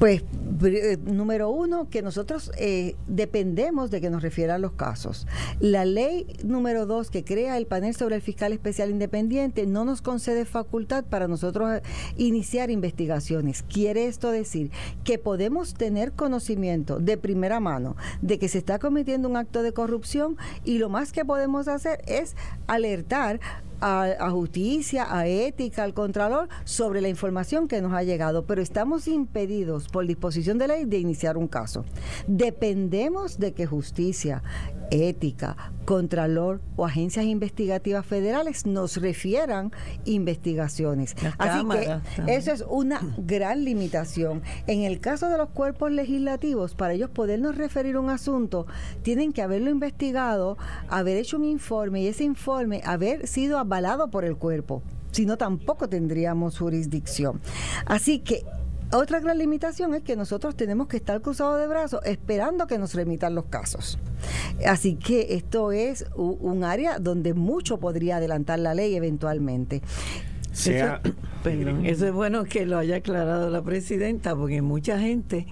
[SPEAKER 3] Pues, eh, número uno, que nosotros eh, dependemos de que nos refieran los casos. La ley número dos, que crea el panel sobre el fiscal especial independiente, no nos concede facultad para nosotros eh, iniciar investigaciones. Quiere esto decir que podemos tener conocimiento de primera mano de que se está cometiendo un acto de corrupción y lo más que podemos hacer es alertar a, justicia, a ética, al contralor sobre la información que nos ha llegado, pero estamos impedidos por disposición de ley de iniciar un caso. Dependemos de que justicia, ética, contralor o agencias investigativas federales nos refieran investigaciones. Así que eso es una gran limitación. En el caso de los cuerpos legislativos, para ellos podernos referir un asunto, tienen que haberlo investigado, haber hecho un informe y ese informe haber sido avalado por el cuerpo. Si no, tampoco tendríamos jurisdicción. Así que otra gran limitación es que nosotros tenemos que estar cruzados de brazos esperando que nos remitan los casos. Así que esto es un área donde mucho podría adelantar la ley eventualmente.
[SPEAKER 4] Eso, eso es bueno que lo haya aclarado la presidenta, porque mucha gente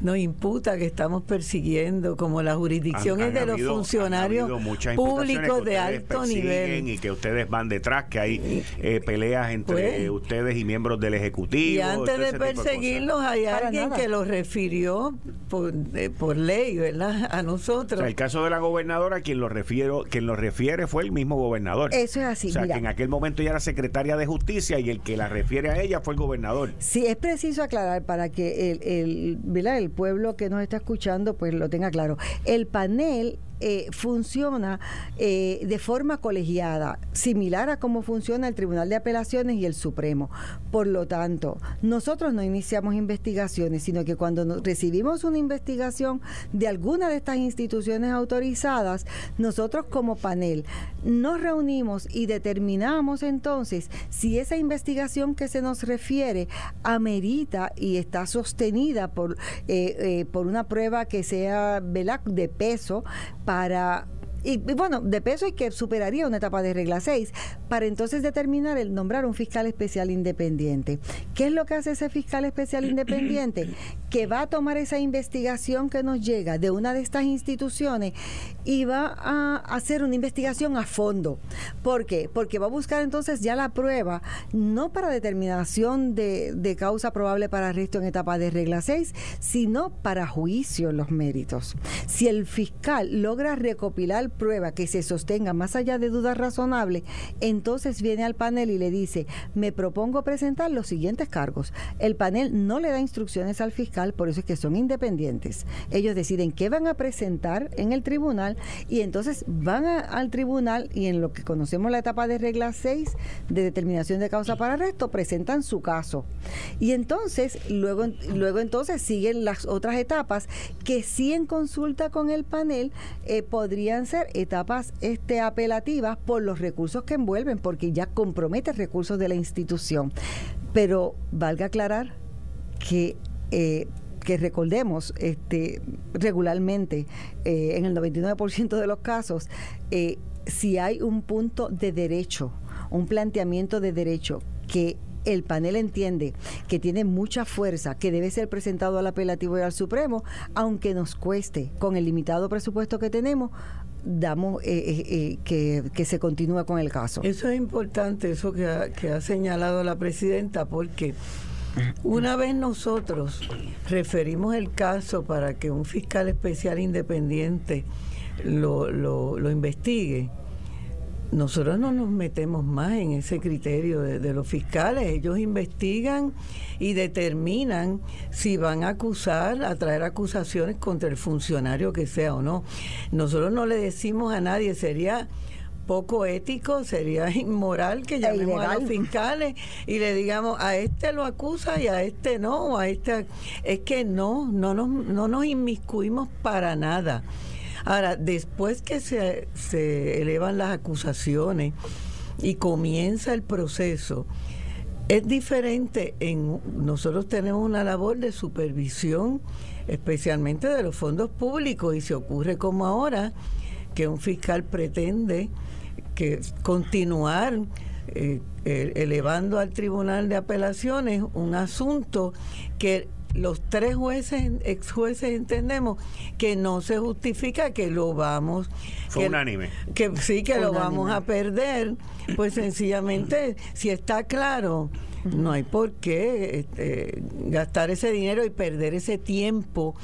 [SPEAKER 4] nos imputa que estamos persiguiendo, como la jurisdicción es de los funcionarios públicos de alto nivel.
[SPEAKER 2] Y que ustedes van detrás, que hay eh, peleas entre pues, ustedes y miembros del Ejecutivo.
[SPEAKER 4] Y antes de perseguirlos hay alguien que los refirió por, eh, por ley, ¿verdad? A nosotros.
[SPEAKER 2] el caso de la gobernadora, quien lo, refiero, quien lo refiere fue el mismo gobernador.
[SPEAKER 3] Eso es así.
[SPEAKER 2] O sea, que en aquel momento ya era secretaria de justicia y el que la refiere a ella fue el gobernador.
[SPEAKER 3] Sí, es preciso aclarar para que el, el, ¿verdad? el pueblo que nos está escuchando pues lo tenga claro. El panel eh, funciona eh, de forma colegiada, similar a cómo funciona el Tribunal de Apelaciones y el Supremo. Por lo tanto, nosotros no iniciamos investigaciones, sino que cuando recibimos una investigación de alguna de estas instituciones autorizadas, nosotros como panel nos reunimos y determinamos entonces si esa investigación que se nos refiere amerita y está sostenida por, eh, por una prueba que sea de peso, para Y, bueno, de peso y que superaría una etapa de regla 6 para entonces determinar el nombrar un fiscal especial independiente. ¿Qué es lo que hace ese fiscal especial independiente? que va a tomar esa investigación que nos llega de una de estas instituciones y va a hacer una investigación a fondo. ¿Por qué? Porque va a buscar entonces ya la prueba, no para determinación de, de causa probable para arresto en etapa de regla 6, sino para juicio en los méritos. Si el fiscal logra recopilar prueba que se sostenga más allá de dudas razonables, entonces viene al panel y le dice, me propongo presentar los siguientes cargos. El panel no le da instrucciones al fiscal, por eso es que son independientes. Ellos deciden qué van a presentar en el tribunal y entonces van al tribunal y en lo que conocemos la etapa de regla 6 de determinación de causa para arresto, presentan su caso. Y entonces, luego, luego entonces siguen las otras etapas que sí en consulta con el panel eh, podrían ser etapas este, apelativas por los recursos que envuelven, porque ya compromete recursos de la institución. Pero valga aclarar que eh, que recordemos este, regularmente, eh, en el 99% de los casos, si hay un punto de derecho, un planteamiento de derecho que el panel entiende que tiene mucha fuerza, que debe ser presentado al apelativo y al Supremo, aunque nos cueste con el limitado presupuesto que tenemos, damos eh, eh, eh, que, que, se continúe con el caso.
[SPEAKER 4] Eso es importante, eso que ha, que ha señalado la presidenta, porque una vez nosotros referimos el caso para que un fiscal especial independiente lo, lo, lo investigue, nosotros no nos metemos más en ese criterio de, los fiscales. Ellos investigan y determinan si van a acusar, a traer acusaciones contra el funcionario que sea o no. Nosotros no le decimos a nadie, sería poco ético, sería inmoral que e llamemos a los fiscales y le digamos a este lo acusa y a este no, a este es que no, no nos, no nos inmiscuimos para nada. Ahora, después que se, se elevan las acusaciones y comienza el proceso, es diferente en nosotros tenemos una labor de supervisión especialmente de los fondos públicos y se ocurre como ahora que un fiscal pretende que continuar eh, elevando al tribunal de apelaciones un asunto que los tres jueces, ex jueces entendemos que no se justifica que lo vamos.
[SPEAKER 2] Fue
[SPEAKER 4] que,
[SPEAKER 2] unánime.
[SPEAKER 4] Que sí, que lo vamos a perder. Pues sencillamente, si está claro, no hay por qué este, gastar ese dinero y perder ese tiempo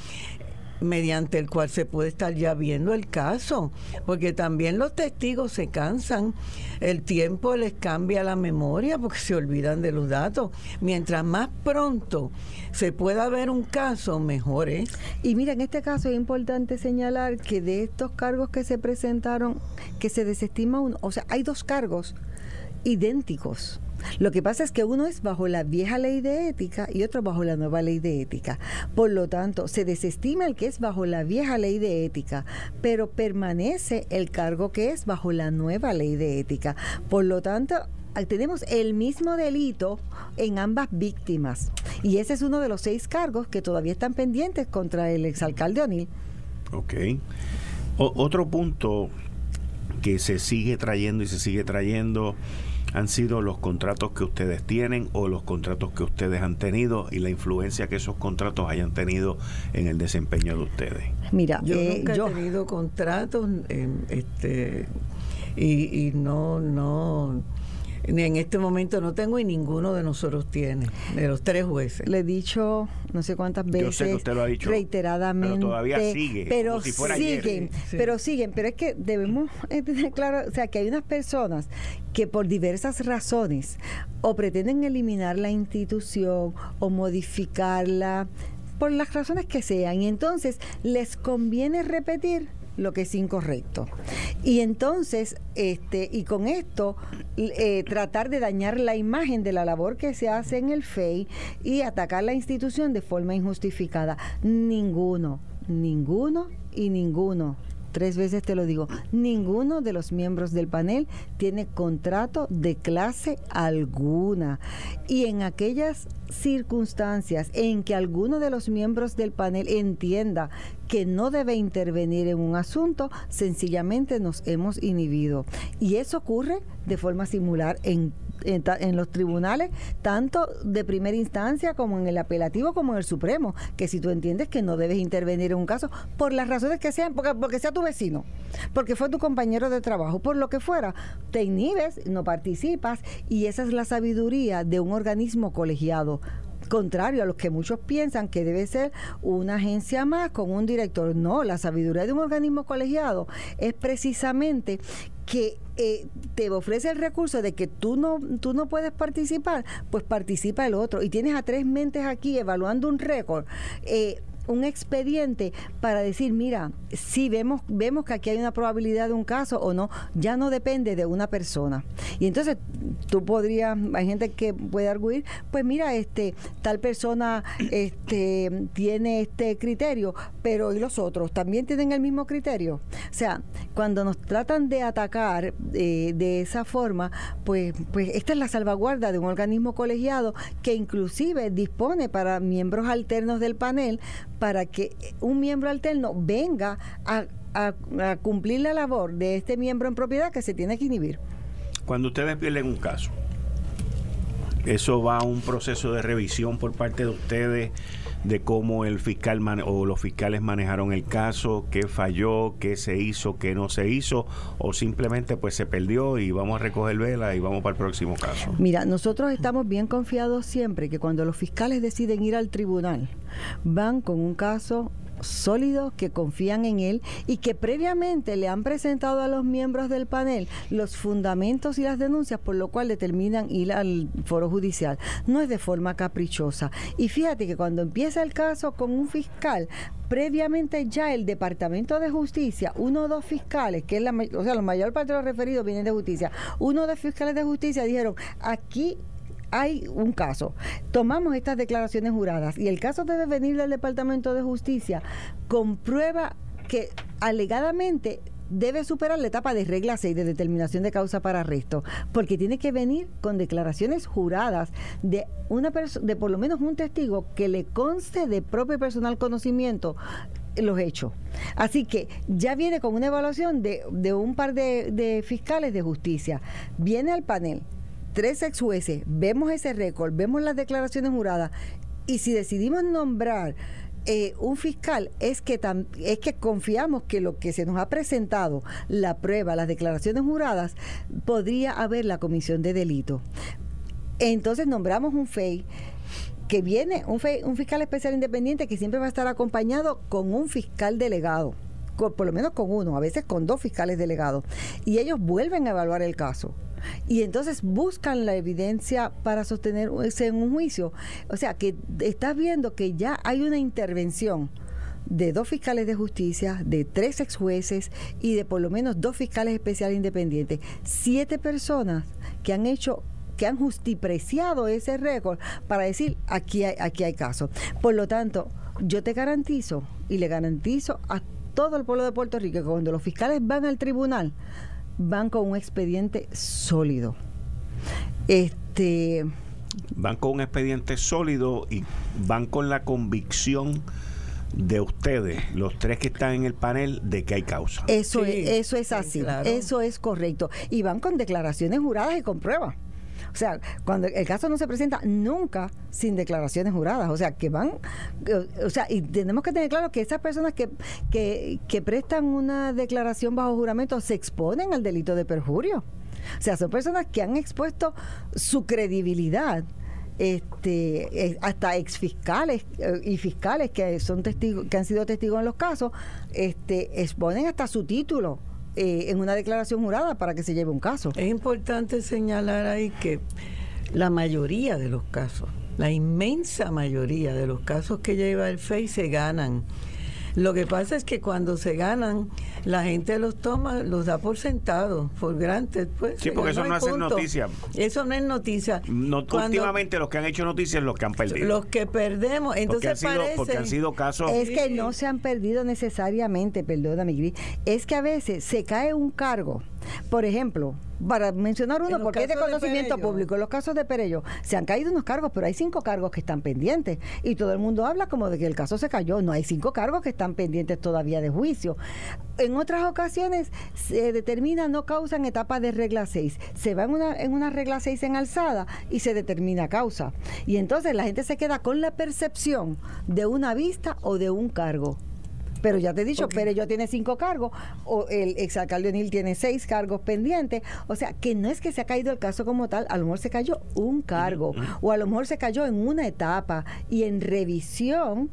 [SPEAKER 4] mediante el cual se puede estar ya viendo el caso, porque también los testigos se cansan, el tiempo les cambia la memoria porque se olvidan de los datos. Mientras más pronto se pueda ver un caso, mejor es.
[SPEAKER 3] Y mira, en este caso es importante señalar que de estos cargos que se presentaron, que se desestima uno, o sea, hay dos cargos idénticos lo que pasa es que uno es bajo la vieja ley de ética y otro bajo la nueva ley de ética. Por lo tanto, se desestima el que es bajo la vieja ley de ética, pero permanece el cargo que es bajo la nueva ley de ética. Por lo tanto, tenemos el mismo delito en ambas víctimas. Y ese es uno de los seis cargos que todavía están pendientes contra el exalcalde O'Neill.
[SPEAKER 2] Ok. otro punto que se sigue trayendo y se sigue trayendo han sido los contratos que ustedes tienen o los contratos que ustedes han tenido y la influencia que esos contratos hayan tenido en el desempeño de ustedes.
[SPEAKER 4] Mira, yo eh, nunca he tenido contratos este, y, y no, no en este momento no tengo y ninguno de nosotros tiene, de los tres jueces.
[SPEAKER 3] Le he dicho no sé cuántas veces, reiteradamente.
[SPEAKER 2] Pero todavía sigue.
[SPEAKER 3] Pero siguen, pero siguen. Pero es que debemos tener claro, o sea, que hay unas personas que por diversas razones o pretenden eliminar la institución o modificarla por las razones que sean y entonces les conviene repetir lo que es incorrecto. Y entonces, este, y con esto, eh, tratar de dañar la imagen de la labor que se hace en el FEI y atacar la institución de forma injustificada. Ninguno, ninguno y ninguno tres veces te lo digo, ninguno de los miembros del panel tiene contrato de clase alguna. Y en aquellas circunstancias en que alguno de los miembros del panel entienda que no debe intervenir en un asunto, sencillamente nos hemos inhibido. Y eso ocurre de forma similar en en, los tribunales, tanto de primera instancia como en el apelativo como en el Supremo, que si tú entiendes que no debes intervenir en un caso, por las razones que sean, porque, porque sea tu vecino, porque fue tu compañero de trabajo, por lo que fuera, te inhibes, no participas, y esa es la sabiduría de un organismo colegiado contrario a lo que muchos piensan que debe ser una agencia más con un director. No, la sabiduría de un organismo colegiado es precisamente que eh, te ofrece el recurso de que tú no, tú no puedes participar, pues participa el otro. Y tienes a tres mentes aquí evaluando un récord. Eh, un expediente para decir, mira, si vemos, vemos que aquí hay una probabilidad de un caso o no, ya no depende de una persona. Y entonces tú podrías, hay gente que puede arguir, pues mira, este, tal persona este, tiene este criterio, pero ¿y los otros? ¿También tienen el mismo criterio? O sea, cuando nos tratan de atacar eh, de esa forma, pues, pues esta es la salvaguarda de un organismo colegiado que inclusive dispone para miembros alternos del panel para que un miembro alterno venga a, cumplir la labor de este miembro en propiedad que se tiene que inhibir.
[SPEAKER 2] Cuando ustedes pierden un caso, eso va a un proceso de revisión por parte de ustedes de cómo el fiscal o los fiscales manejaron el caso, qué falló, qué se hizo, qué no se hizo, o simplemente pues se perdió y vamos a recoger vela y vamos para el próximo caso.
[SPEAKER 3] Mira, nosotros estamos bien confiados siempre que cuando los fiscales deciden ir al tribunal, van con un caso sólidos que confían en él y que previamente le han presentado a los miembros del panel los fundamentos y las denuncias por lo cual determinan ir al foro judicial. No es de forma caprichosa. Y fíjate que cuando empieza el caso con un fiscal, previamente ya el Departamento de Justicia, uno o dos fiscales, que es la, o sea, la mayor parte de los referidos vienen de justicia, uno dos fiscales de justicia dijeron, aquí hay un caso, tomamos estas declaraciones juradas y el caso debe venir del Departamento de Justicia, comprueba que alegadamente debe superar la etapa de regla 6 de determinación de causa para arresto, porque tiene que venir con declaraciones juradas de una de por lo menos un testigo que le conste de propio personal conocimiento los hechos. Así que ya viene con una evaluación de, un par de, de fiscales de justicia. Viene al panel, tres ex jueces, vemos ese récord, vemos las declaraciones juradas y si decidimos nombrar eh, un fiscal es que es que confiamos que lo que se nos ha presentado, la prueba, las declaraciones juradas, podría haber la comisión de delito. Entonces nombramos un FEI que viene, un, un fiscal especial independiente que siempre va a estar acompañado con un fiscal delegado. por lo menos con uno, a veces con dos fiscales delegados. Y ellos vuelven a evaluar el caso y entonces buscan la evidencia para sostenerse en un juicio. O sea, que estás viendo que ya hay una intervención de dos fiscales de justicia, de tres ex jueces y de por lo menos dos fiscales especiales independientes. Siete personas que han hecho que han justipreciado ese récord para decir aquí hay, aquí hay caso. Por lo tanto, yo te garantizo y le garantizo a todo el pueblo de Puerto Rico que cuando los fiscales van al tribunal van con un expediente sólido. Este
[SPEAKER 2] van con un expediente sólido y van con la convicción de ustedes, los tres que están en el panel, de que hay causa.
[SPEAKER 3] Eso es, eso es así, eso es correcto. Y van con declaraciones juradas y con pruebas. O sea, cuando el caso no se presenta nunca sin declaraciones juradas. O sea, que van, o sea, y tenemos que tener claro que esas personas que, que, que prestan una declaración bajo juramento se exponen al delito de perjurio. O sea, son personas que han expuesto su credibilidad este eh, hasta exfiscales eh, y fiscales que son testigos que han sido testigos en los casos este exponen hasta su título eh, en una declaración jurada para que se lleve un caso.
[SPEAKER 4] Es importante señalar ahí que la mayoría de los casos, la inmensa mayoría de los casos que lleva el FEI se ganan Lo que pasa es que cuando se ganan, la gente los toma, los da por sentado, por granted. Pues,
[SPEAKER 2] sí, porque eso no, es noticia.
[SPEAKER 4] Eso no es noticia.
[SPEAKER 2] últimamente los que han hecho noticias los que han perdido.
[SPEAKER 4] Los que perdemos. Entonces
[SPEAKER 2] porque han, sido, porque han sido casos.
[SPEAKER 3] Es que no se han perdido necesariamente, perdóname, Gris. Es que a veces se cae un cargo. Por ejemplo, para mencionar uno, porque es de conocimiento público, en los casos de Perello, se han caído unos cargos, pero hay cinco cargos que están pendientes. Y todo el mundo habla como de que el caso se cayó. No hay cinco cargos que están pendientes todavía de juicio. En otras ocasiones se determina no causa en etapa de regla 6. Se va en una, en una regla 6 en alzada y se determina causa. Y entonces la gente se queda con la percepción de una vista o de un cargo. Pero ya te he dicho, okay. yo tiene cinco cargos, o el exalcalde O'Neill tiene seis cargos pendientes. O sea, que no es que se ha caído el caso como tal, a lo mejor se cayó un cargo, o a lo mejor se cayó en una etapa y en revisión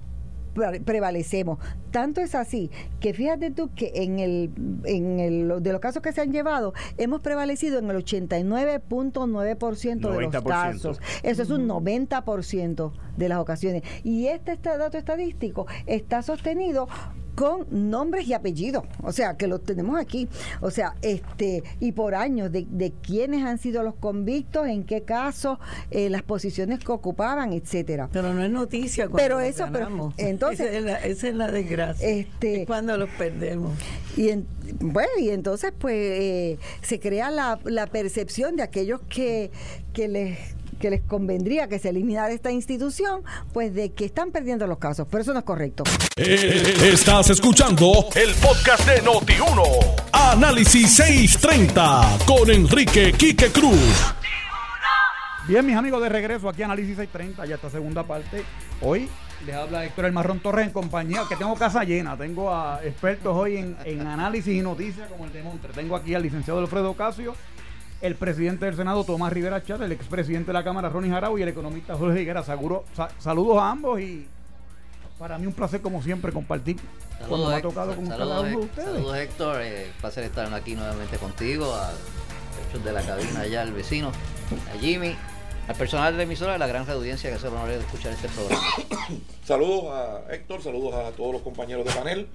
[SPEAKER 3] prevalecemos. Tanto es así que fíjate tú que en el, en el de los casos que se han llevado hemos prevalecido en el 89.9% de los casos. Eso es un 90% de las ocasiones. Y este, este dato estadístico está sostenido con nombres y apellidos, o sea, que los tenemos aquí, o sea, este, y por años de, de quiénes han sido los convictos, en qué casos, eh, las posiciones que ocupaban, etcétera.
[SPEAKER 4] Pero no es noticia cuando
[SPEAKER 3] pero eso, pero, entonces,
[SPEAKER 4] esa es, la, desgracia. Este, cuando los perdemos.
[SPEAKER 3] Y bueno, y entonces pues eh, se crea la, la percepción de aquellos que, que les que les convendría que se eliminara esta institución, pues de que están perdiendo los casos. Pero eso no es correcto.
[SPEAKER 1] Eh, estás escuchando el podcast de Noti1. Análisis 630 con Enrique Quique Cruz.
[SPEAKER 5] Bien, mis amigos, de regreso aquí a Análisis 630, ya esta segunda parte. Hoy les habla Héctor El Marrón Torres en compañía, que tengo casa llena. Tengo a expertos hoy en, en análisis y noticias como el de Montre. Tengo aquí al licenciado Alfredo Casio el presidente del Senado, Tomás Rivera Chat, el expresidente de la Cámara, Ronnie Jarau, y el economista Jorge Higuera. Seguro, saludos a ambos y para mí un placer, como siempre, compartir
[SPEAKER 6] cuando me ha tocado con cada uno de ustedes. Saludos, Héctor. Eh, placer estar aquí nuevamente contigo, a de la cabina allá, al vecino, a Jimmy, al personal de la emisora, a la gran audiencia que se va a de escuchar este programa.
[SPEAKER 7] saludos a Héctor, saludos a todos los compañeros de panel.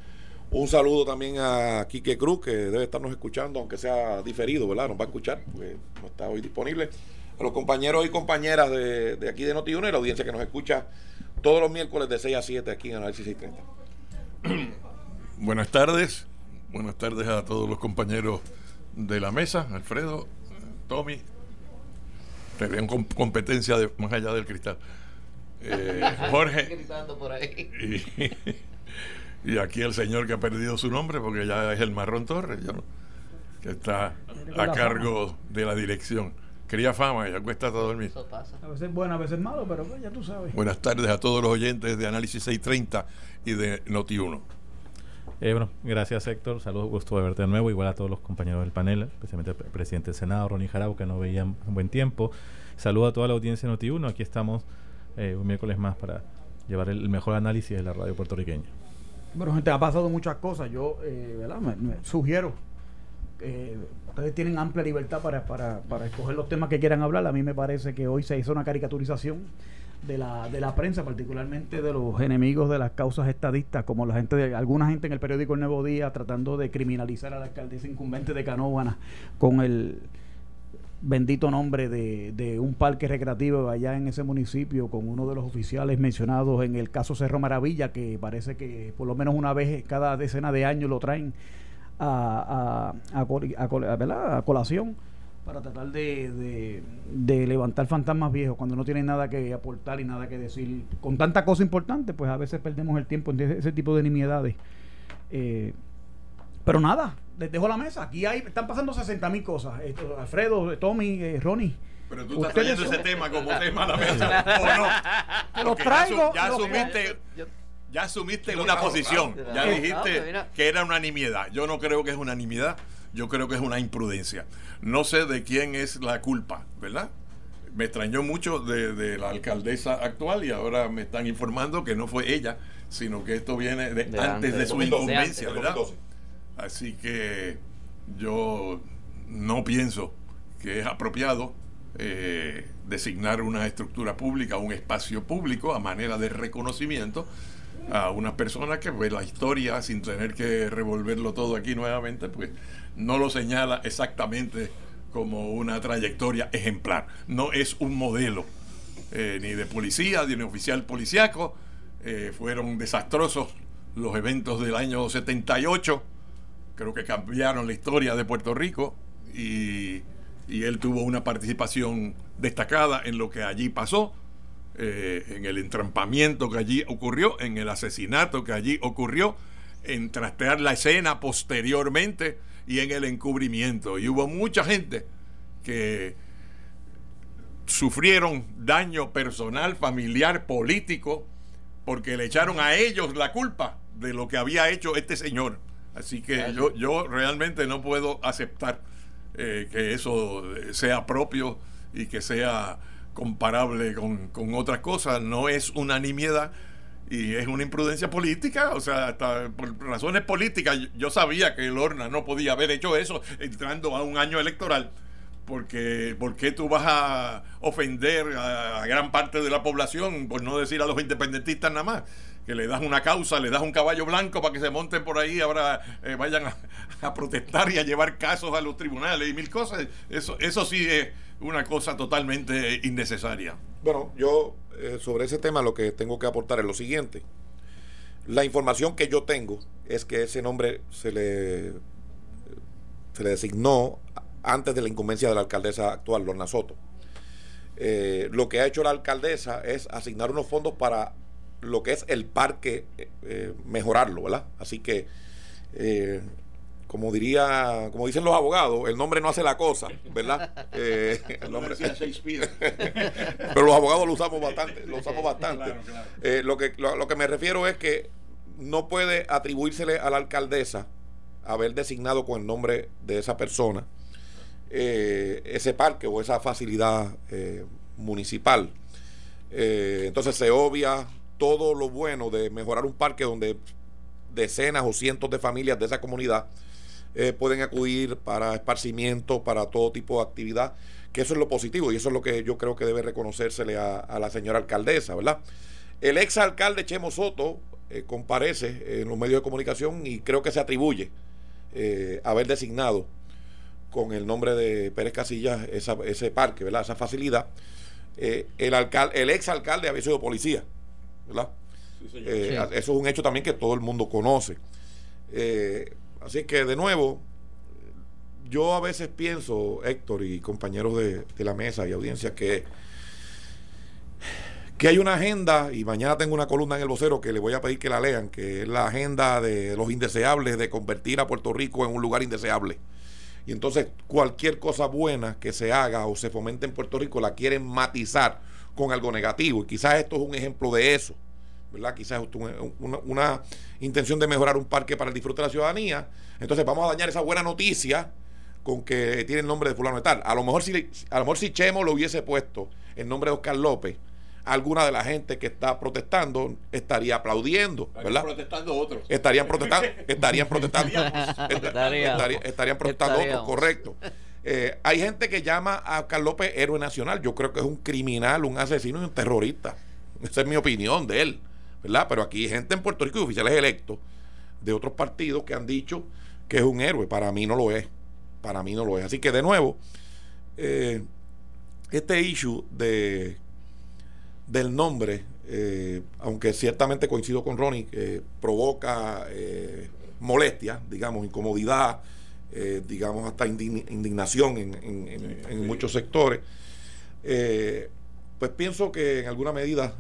[SPEAKER 7] Un saludo también a Quique Cruz, que debe estarnos escuchando, aunque sea diferido, ¿verdad? Nos va a escuchar, porque no está hoy disponible. A los compañeros y compañeras de, aquí de noti y la audiencia que nos escucha todos los miércoles de 6 a 7 aquí en Análisis 630.
[SPEAKER 8] Buenas tardes. Buenas tardes a todos los compañeros de la mesa, Alfredo, Tommy. Te competencia de, más allá del cristal. Eh, Jorge. Y aquí el señor que ha perdido su nombre, porque ya es el Marrón Torres, que está a cargo de la dirección. Quería fama, ya cuesta todo el mismo.
[SPEAKER 5] A veces bueno, a veces malo, pero pues, ya tú sabes.
[SPEAKER 8] Buenas tardes a todos los oyentes de Análisis 630 y de Noti1.
[SPEAKER 9] Eh, bueno, gracias Héctor, saludos, gusto de verte de nuevo, igual a todos los compañeros del panel, especialmente el presidente del Senado, Ronnie Jarabo, que no veían un buen tiempo. Saludo a toda la audiencia de Noti1, aquí estamos eh, un miércoles más para llevar el mejor análisis de la radio puertorriqueña.
[SPEAKER 5] Bueno, gente, ha pasado muchas cosas. Yo, eh, ¿verdad? Sugiero. Eh, ustedes tienen amplia libertad para, para, para escoger los temas que quieran hablar. A mí me parece que hoy se hizo una caricaturización de la, de la prensa, particularmente de los enemigos de las causas estadistas, como la gente de alguna gente en el periódico El Nuevo Día tratando de criminalizar a la alcaldesa incumbente de Canóvana con el bendito nombre de, de, un parque recreativo allá en ese municipio con uno de los oficiales mencionados en el caso Cerro Maravilla, que parece que por lo menos una vez cada decena de años lo traen a, a, a, colación para tratar de, de, levantar fantasmas viejos cuando no tienen nada que aportar y nada que decir. Con tanta cosa importante, pues a veces perdemos el tiempo en ese, tipo de nimiedades. Eh, pero nada, les dejo la mesa. Aquí hay, están pasando 60 mil cosas. Esto, Alfredo, Tommy, eh, Ronnie.
[SPEAKER 8] Pero tú estás trayendo ese tema como tema a la mesa, ¿o no?
[SPEAKER 5] Lo traigo.
[SPEAKER 8] Ya, asumiste, ya asumiste una posición. Ya dijiste que era una nimiedad. Yo no creo que es una nimiedad. Yo creo que es una imprudencia. No sé de quién es la culpa, ¿verdad? Me extrañó mucho de, la alcaldesa actual y ahora me están informando que no fue ella, sino que esto viene de, antes de, su incumbencia, ¿verdad? Así que yo no pienso que es apropiado eh, designar una estructura pública, un espacio público a manera de reconocimiento a unas personas que pues la historia, sin tener que revolverlo todo aquí nuevamente, pues no lo señala exactamente como una trayectoria ejemplar. No es un modelo eh, ni de policía, ni de oficial policiaco. Eh, fueron desastrosos los eventos del año 78. Creo que cambiaron la historia de Puerto Rico y, y él tuvo una participación destacada en lo que allí pasó. Eh, en el entrampamiento que allí ocurrió, en el asesinato que allí ocurrió, en trastear la escena posteriormente y en el encubrimiento. Y hubo mucha gente que sufrieron daño personal, familiar, político, porque le echaron a ellos la culpa de lo que había hecho este señor. Así que yo, yo realmente no puedo aceptar eh, que eso sea propio y que sea comparable con, con otras cosas, no es una nimiedad y es una imprudencia política, o sea, hasta por razones políticas, yo sabía que el Orna no podía haber hecho eso entrando a un año electoral, porque ¿por qué tú vas a ofender a, gran parte de la población, por no decir a los independentistas nada más? Que le das una causa, le das un caballo blanco para que se monten por ahí, ahora eh, vayan a, protestar y a llevar casos a los tribunales y mil cosas. Eso, eso sí es una cosa totalmente innecesaria.
[SPEAKER 7] Bueno, yo eh, sobre ese tema lo que tengo que aportar es lo siguiente. La información que yo tengo es que ese nombre se le, se le designó antes de la incumbencia de la alcaldesa actual, Lorna Soto. Eh, lo que ha hecho la alcaldesa es asignar unos fondos para lo que es el parque, eh, mejorarlo, ¿verdad? Así que como diría, como dicen los abogados, el nombre no hace la cosa, ¿verdad? Eh, el nombre, pero los abogados lo usamos bastante, lo usamos bastante. Eh, lo que lo, que me refiero es que no puede atribuírsele a la alcaldesa haber designado con el nombre de esa persona eh, ese parque o esa facilidad municipal. entonces se obvia todo lo bueno de mejorar un parque donde decenas o cientos de familias de esa comunidad eh, pueden acudir para esparcimiento, para todo tipo de actividad, que eso es lo positivo y eso es lo que yo creo que debe reconocérsele a, la señora alcaldesa, ¿verdad? El ex alcalde Chemo Soto eh, comparece en los medios de comunicación y creo que se atribuye eh, haber designado con el nombre de Pérez Casillas ese parque, ¿verdad? Esa facilidad. el, alcalde, el ex alcalde había sido policía, ¿verdad? Eso es un hecho también que todo el mundo conoce. Así que de nuevo, yo a veces pienso, Héctor y compañeros de, la mesa y audiencia, que, que hay una agenda, y mañana tengo una columna en el vocero que le voy a pedir que la lean, que es la agenda de los indeseables de convertir a Puerto Rico en un lugar indeseable. Y entonces cualquier cosa buena que se haga o se fomente en Puerto Rico la quieren matizar con algo negativo. Y quizás esto es un ejemplo de eso. ¿verdad? Quizás una, intención de mejorar un parque para el disfrute de la ciudadanía. Entonces vamos a dañar esa buena noticia con que tiene el nombre de fulano de tal. A lo mejor si, a lo mejor si Chemo lo hubiese puesto el nombre de Oscar López, alguna de la gente que está protestando estaría aplaudiendo, ¿verdad?
[SPEAKER 8] protestando otros.
[SPEAKER 7] Estarían protestando, estarían protestando, estarían protestando otros, correcto. Eh, hay gente que llama a Oscar López héroe nacional. Yo creo que es un criminal, un asesino y un terrorista. Esa es mi opinión de él. ¿verdad? Pero aquí hay gente en Puerto Rico y oficiales electos de otros partidos que han dicho que es un héroe. Para mí no lo es. Para mí no lo es. Así que de nuevo, eh, este issue de del nombre, eh, aunque ciertamente coincido con Ronnie, provoca molestia, digamos, incomodidad, digamos, hasta indignación en, muchos sectores, pues pienso que en alguna medida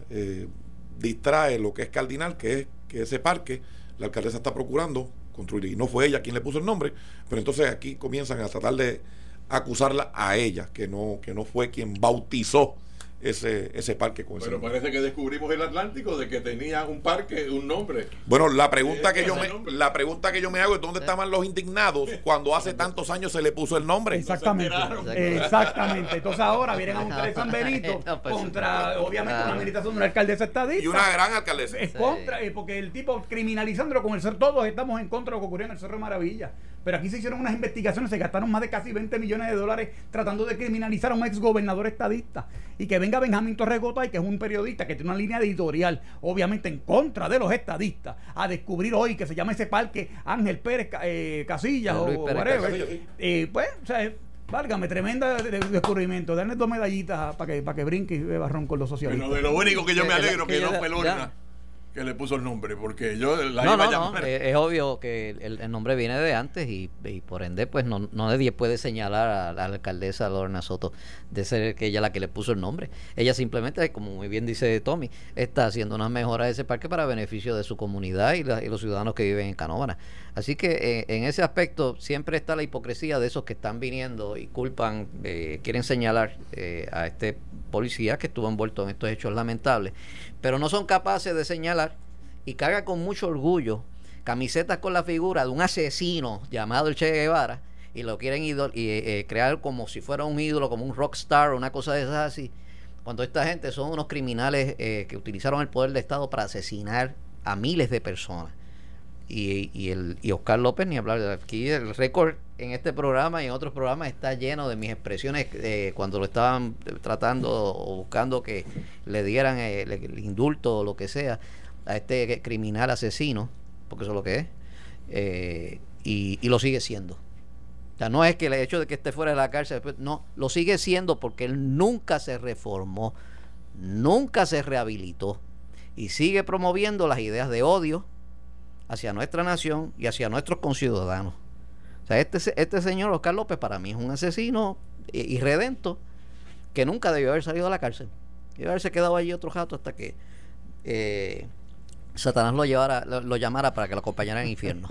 [SPEAKER 7] distrae lo que es cardinal, que es que ese parque la alcaldesa está procurando construir. Y no fue ella quien le puso el nombre, pero entonces aquí comienzan a tratar de acusarla a ella, que no, que no fue quien bautizó ese, ese parque con
[SPEAKER 8] Pero parece que descubrimos el Atlántico de que tenía un parque, un nombre.
[SPEAKER 7] Bueno, la pregunta que yo me la pregunta que yo me hago es dónde estaban los indignados cuando hace tantos años se le puso el nombre.
[SPEAKER 5] Exactamente. Exactamente. Entonces ahora vienen a un San Benito pues, contra obviamente una administración de una alcaldesa estadista.
[SPEAKER 7] Y una gran alcaldesa.
[SPEAKER 5] Es contra, eh, porque el tipo criminalizándolo con el ser todos estamos en contra de lo que ocurrió en el Cerro Maravilla Pero aquí se hicieron unas investigaciones, se gastaron más de casi 20 millones de dólares tratando de criminalizar a un ex gobernador estadista. Y que venga Benjamín Torregota, que es un periodista que tiene una línea editorial, obviamente en contra de los estadistas, a descubrir hoy que se llama ese parque Ángel Pérez eh, Casillas o whatever. Eh, pues, o sea, Válgame, tremenda descubrimiento. Darle dos medallitas para que, para que brinque y beba ron con los socialistas.
[SPEAKER 8] de lo único que yo me alegro que, no fue Lorna que le puso el nombre, porque yo la
[SPEAKER 6] no, iba a llamar. No, es, obvio que el, nombre viene de antes y, por ende, pues no, nadie puede señalar a, la alcaldesa Lorna Soto de ser que ella la que le puso el nombre. Ella simplemente, como muy bien dice Tommy, está haciendo unas mejoras de ese parque para beneficio de su comunidad y, los ciudadanos que viven en Canóvana. Así que eh, en ese aspecto siempre está la hipocresía de esos que están viniendo y culpan, eh, quieren señalar eh, a este policía que estuvo envuelto en estos hechos lamentables pero no son capaces de señalar y carga con mucho orgullo camisetas con la figura de un asesino llamado el Che Guevara y lo quieren y, eh, crear como si fuera un ídolo, como un rockstar o una cosa de esas así. Cuando esta gente son unos criminales eh, que utilizaron el poder de Estado para asesinar a miles de personas y, el, y Oscar López, ni hablar de aquí, el récord en este programa y en otros programas está lleno de mis expresiones eh, cuando lo estaban tratando o buscando que le dieran el, indulto o lo que sea a este criminal asesino, porque eso es lo que es, eh, y, y, lo sigue siendo. O sea, no es que el hecho de que esté fuera de la cárcel, no, lo sigue siendo porque él nunca se reformó, nunca se rehabilitó y sigue promoviendo las ideas de odio, hacia nuestra nación y hacia nuestros conciudadanos. O sea, este, este señor Oscar López para mí es un asesino irredento que nunca debió haber salido de la cárcel. Debió haberse quedado allí otro rato hasta que eh, Satanás lo, llevara, lo, llamara para que lo acompañara en infierno.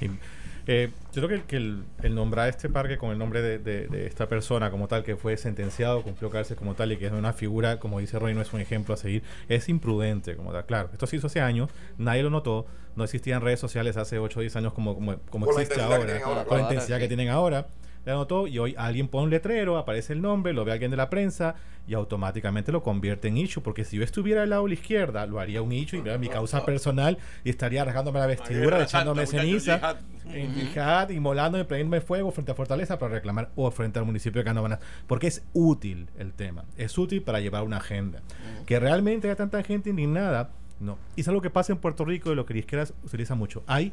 [SPEAKER 9] Eh, yo creo que, el, nombrar este parque con el nombre de, esta persona como tal, que fue sentenciado, cumplió cárcel como tal y que es una figura, como dice Roy, no es un ejemplo a seguir, es imprudente como tal. Claro, esto se hizo hace años, nadie lo notó, no existían redes sociales hace 8 o 10 años como, como, como existe ahora, con la intensidad que tienen ahora le anotó y hoy alguien pone un letrero, aparece el nombre, lo ve alguien de la prensa y automáticamente lo convierte en issue. Porque si yo estuviera al lado de la izquierda, lo haría un issue y vea mi causa personal y estaría rasgándome la vestidura, echándome ceniza, en jihad, y molándome, prendiéndome fuego frente a Fortaleza para reclamar o frente al municipio de Canóvanas. Porque es útil el tema, es útil para llevar una agenda. Que realmente haya tanta gente indignada, no. Y es algo que pasa en Puerto Rico y lo que la izquierda utiliza mucho. Hay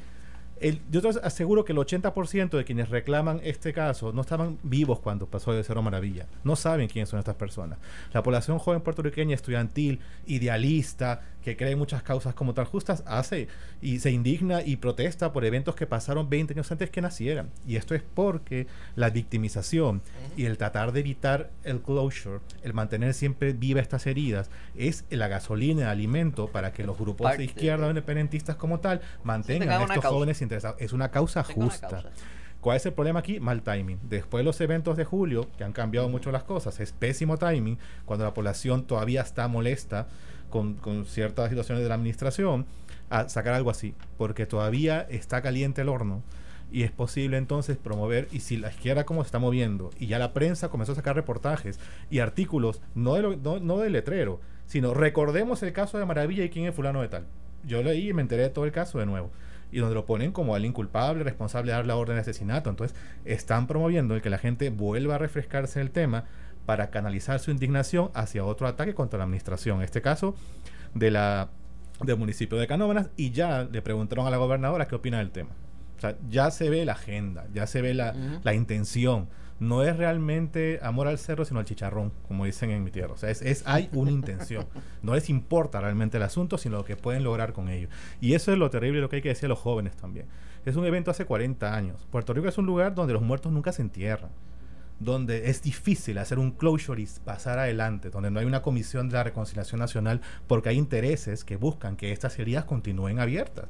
[SPEAKER 9] yo te aseguro que el 80% de quienes reclaman este caso no estaban vivos cuando pasó de Cero Maravilla. No saben quiénes son estas personas. La población joven puertorriqueña, estudiantil, idealista, que cree muchas causas como tal justas, hace y se indigna y protesta por eventos que pasaron 20 años antes que nacieran. Y esto es porque la victimización y el tratar de evitar el closure, el mantener siempre viva estas heridas, es la gasolina, el alimento para que los grupos de izquierda o independentistas como tal mantengan a estos jóvenes interesados. Es una causa justa. ¿Cuál es el problema aquí? Mal timing. Después de los eventos de julio, que han cambiado mucho las cosas, es pésimo timing, cuando la población todavía está molesta con, ciertas situaciones de la administración, a sacar algo así, porque todavía está caliente el horno y es posible entonces promover, y si la izquierda como se está moviendo, y ya la prensa comenzó a sacar reportajes y artículos, no de, no, no de letrero, sino recordemos el caso de Maravilla y quién es fulano de tal. Yo leí y me enteré de todo el caso de nuevo y donde lo ponen como alguien culpable, responsable de dar la orden de asesinato. Entonces, están promoviendo el que la gente vuelva a refrescarse el tema para canalizar su indignación hacia otro ataque contra la administración. En este caso, de la del municipio de Canóvanas, y ya le preguntaron a la gobernadora qué opina del tema. O sea, ya se ve la agenda, ya se ve la, la intención no es realmente amor al cerro, sino al chicharrón, como dicen en mi tierra. O sea, es, hay una intención. No les importa realmente el asunto, sino lo que pueden lograr con ello. Y eso es lo terrible, lo que hay que decir a los jóvenes también. Es un evento hace 40 años. Puerto Rico es un lugar donde los muertos nunca se entierran donde es difícil hacer un closure y pasar adelante, donde no hay una comisión de la reconciliación nacional, porque hay intereses que buscan que estas heridas continúen abiertas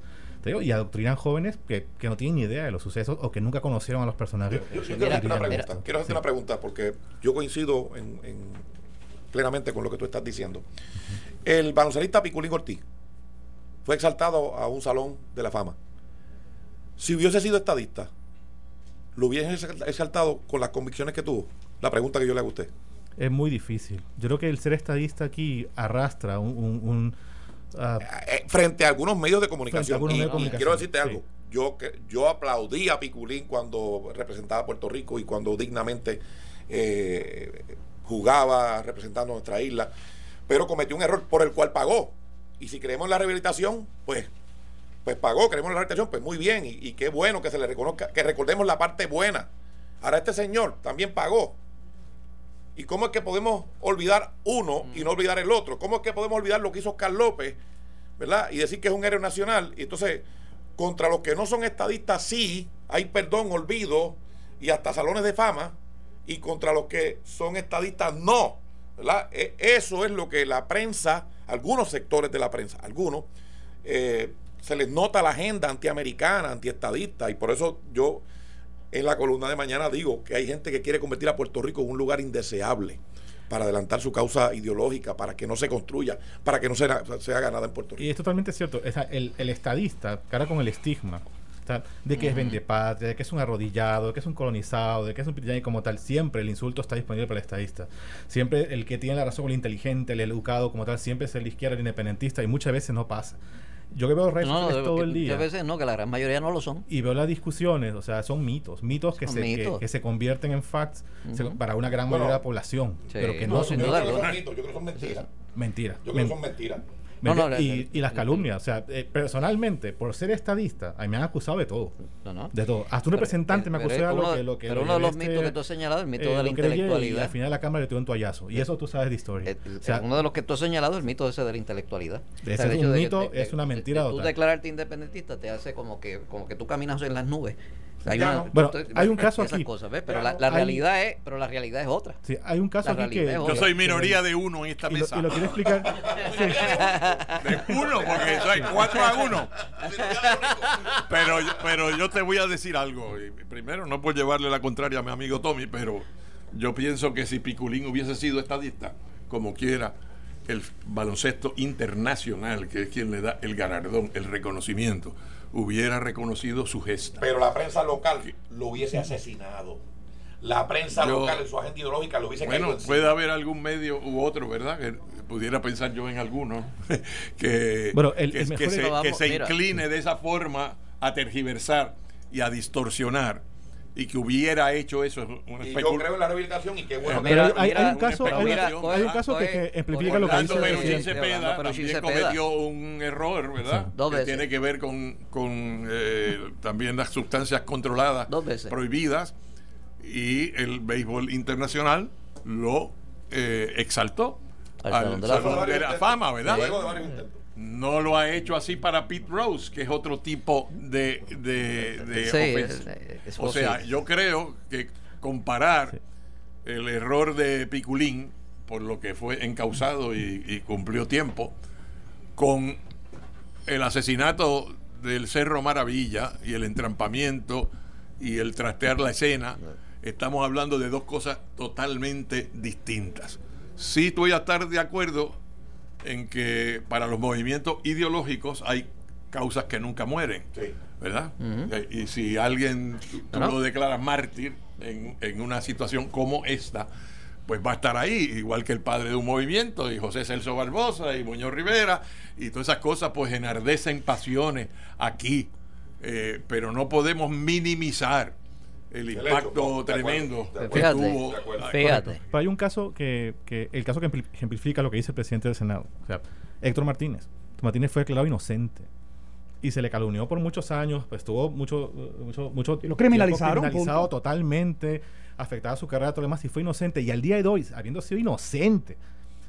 [SPEAKER 9] y adoctrinan jóvenes que, no tienen ni idea de los sucesos o que nunca conocieron a los personajes.
[SPEAKER 7] quiero, hacerte una pregunta, quiero una pregunta porque yo coincido en, plenamente con lo que tú estás diciendo. El baloncelista Piculín Ortiz fue exaltado a un salón de la fama. Si hubiese sido estadista, ¿lo hubiese exaltado con las convicciones que tuvo? La pregunta que yo le hago a usted.
[SPEAKER 9] Es muy difícil. Yo creo que el ser estadista aquí arrastra un
[SPEAKER 7] Ah. Eh, frente a algunos medios de comunicación. y, quiero decirte algo. yo, yo aplaudí a Piculín cuando representaba a Puerto Rico y cuando dignamente eh, jugaba representando nuestra isla, pero cometió un error por el cual pagó. Y si creemos en la rehabilitación, pues, pues pagó, en la rehabilitación, pues muy bien, y, y qué bueno que se le reconozca, que recordemos la parte buena. Ahora este señor también pagó. ¿Y cómo es que podemos olvidar uno y no olvidar el otro? ¿Cómo es que podemos olvidar lo que hizo Oscar López, ¿verdad? Y decir que es un héroe nacional. Y entonces, contra los que no son estadistas, sí, hay perdón, olvido y hasta salones de fama. Y contra los que son estadistas, no. ¿verdad? E, eso es lo que la prensa, algunos sectores de la prensa, algunos, eh, se les nota la agenda antiamericana, antiestadista. Y por eso yo en la columna de mañana digo que hay gente que quiere convertir a Puerto Rico en un lugar indeseable para adelantar su causa ideológica, para que no se construya, para que no se, se haga nada en Puerto Rico.
[SPEAKER 9] Y es totalmente cierto. el, el, estadista, cara con el estigma, de que es vendepatria, de que es un arrodillado, de que es un colonizado, de que es un y como tal, siempre el insulto está disponible para el estadista. Siempre el que tiene la razón, el inteligente, el educado como tal, siempre es el izquierda, el independentista y muchas veces no pasa. Yo que veo redes todo el día.
[SPEAKER 6] Muchas veces no, que la gran mayoría no lo son.
[SPEAKER 9] Y veo las discusiones, o sea, son mitos, mitos que, se, Que, se convierten en facts para una gran mayoría de la población. pero que no, son
[SPEAKER 7] mitos. Yo creo que son mentiras.
[SPEAKER 9] Mentiras.
[SPEAKER 7] Yo creo que son mentiras
[SPEAKER 9] y, y, las calumnias. O sea, eh, personalmente, por ser estadista, a mí me han acusado de todo. De todo. Hasta un representante me acusó de lo que, lo que.
[SPEAKER 6] Pero uno de los mitos que tú has señalado es el mito eh, de la intelectualidad. Y
[SPEAKER 9] al final de la cámara le tuve un toallazo. Y eso tú sabes de historia.
[SPEAKER 6] Eh, o sea, uno de los que tú has señalado es el mito ese de la intelectualidad.
[SPEAKER 9] Ese es un mito, es una mentira.
[SPEAKER 6] Tú declararte independentista te hace como que, como que tú caminas en las nubes
[SPEAKER 9] hay bueno, hay un caso aquí.
[SPEAKER 6] Pero la, la realidad es, pero la realidad es otra.
[SPEAKER 9] Sí, hay un caso aquí que,
[SPEAKER 8] yo soy minoría de uno en esta mesa.
[SPEAKER 9] y lo quiero explicar.
[SPEAKER 8] De uno, porque soy cuatro a uno. pero, pero yo te voy a decir algo. Primero, no por llevarle la contraria a mi amigo Tommy, pero yo pienso que si Piculín hubiese sido estadista, como quiera, el baloncesto internacional, que es quien le da el galardón, el reconocimiento, hubiera reconocido su gesta.
[SPEAKER 7] Pero la prensa local lo hubiese asesinado. La prensa local en su agenda ideológica lo hubiese
[SPEAKER 8] Bueno, puede haber algún medio u otro, ¿verdad? Que pudiera pensar yo en alguno que, bueno, el, que, se, que se incline de esa forma a tergiversar y a distorsionar y que hubiera hecho eso.
[SPEAKER 7] y yo creo en la rehabilitación y qué bueno.
[SPEAKER 9] Pero hay, un caso, hay, un caso que, ejemplifica lo que dice
[SPEAKER 8] pero Chin Cepeda también cometió un error, ¿verdad? que tiene que ver con, con eh, también las sustancias controladas, prohibidas, y el béisbol internacional lo eh, exaltó al de la, fama, ¿verdad? Luego de varios intentos no lo ha hecho así para Pete Rose, que es otro tipo de, de, O sea, yo creo que comparar el error de Piculín, por lo que fue encausado y, cumplió tiempo, con el asesinato del Cerro Maravilla y el entrampamiento y el trastear la escena, estamos hablando de dos cosas totalmente distintas. Sí estoy a estar de acuerdo en que para los movimientos ideológicos hay causas que nunca mueren, ¿verdad? Eh, y si alguien tú lo declaras mártir en, en, una situación como esta, pues va a estar ahí, igual que el padre de un movimiento, y José Celso Barbosa, y Muñoz Rivera, y todas esas cosas pues enardecen pasiones aquí, eh, pero no podemos minimizar el impacto tremendo
[SPEAKER 9] fíjate, Fíjate. Pero hay un caso que, que, el caso que ejemplifica lo que dice el presidente del Senado. O sea, Héctor Martínez. Martínez fue declarado inocente y se le calumnió por muchos años, pues estuvo mucho, mucho, mucho
[SPEAKER 5] lo criminalizaron,
[SPEAKER 9] criminalizado totalmente, afectaba su carrera, todo lo demás, y fue inocente. Y al día de hoy, habiendo sido inocente,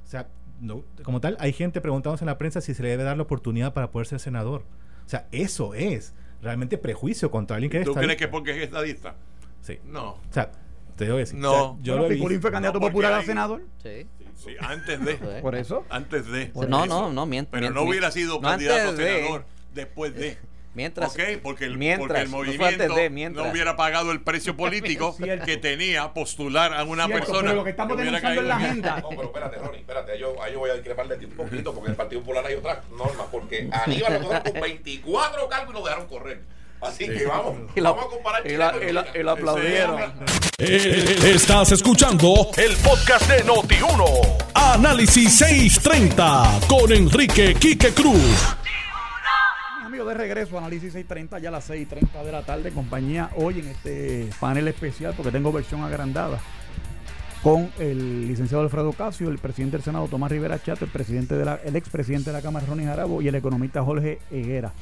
[SPEAKER 9] o sea, no, como tal, hay gente preguntándose en la prensa si se le debe dar la oportunidad para poder ser senador. O sea, eso es realmente prejuicio contra alguien que
[SPEAKER 8] es ¿Tú crees que porque es estadista?
[SPEAKER 9] Sí.
[SPEAKER 8] No.
[SPEAKER 9] O sea, te digo que sí.
[SPEAKER 8] No.
[SPEAKER 5] yo lo vi. fue candidato popular a senador.
[SPEAKER 6] Sí.
[SPEAKER 8] Sí, antes de.
[SPEAKER 5] ¿Por eso?
[SPEAKER 8] Antes de.
[SPEAKER 6] no, no, no, mientras.
[SPEAKER 8] Pero no hubiera sido candidato a senador después de.
[SPEAKER 6] Mientras,
[SPEAKER 8] okay, porque el, porque el movimiento no, hubiera pagado el precio político que tenía postular a una persona. Pero
[SPEAKER 5] lo que estamos denunciando en la agenda.
[SPEAKER 7] No, pero espérate, Ronnie, espérate. Ahí yo, yo voy a discrepar de ti un poquito porque en el Partido Popular hay otras normas. Porque Aníbal lo con 24 cargos y lo dejaron correr. Así que vamos, vamos a comparar. Y,
[SPEAKER 5] la, aplaudieron.
[SPEAKER 1] Eh, estás escuchando el podcast de Noti1. Análisis 630 con Enrique Quique Cruz.
[SPEAKER 5] amigos, de regreso Análisis 630, ya a las 6.30 de la tarde, compañía hoy en este panel especial, porque tengo versión agrandada, con el licenciado Alfredo Casio, el presidente del Senado Tomás Rivera Chato, el presidente de la, el expresidente de la Cámara Ronnie Jarabo y el economista Jorge Higuera.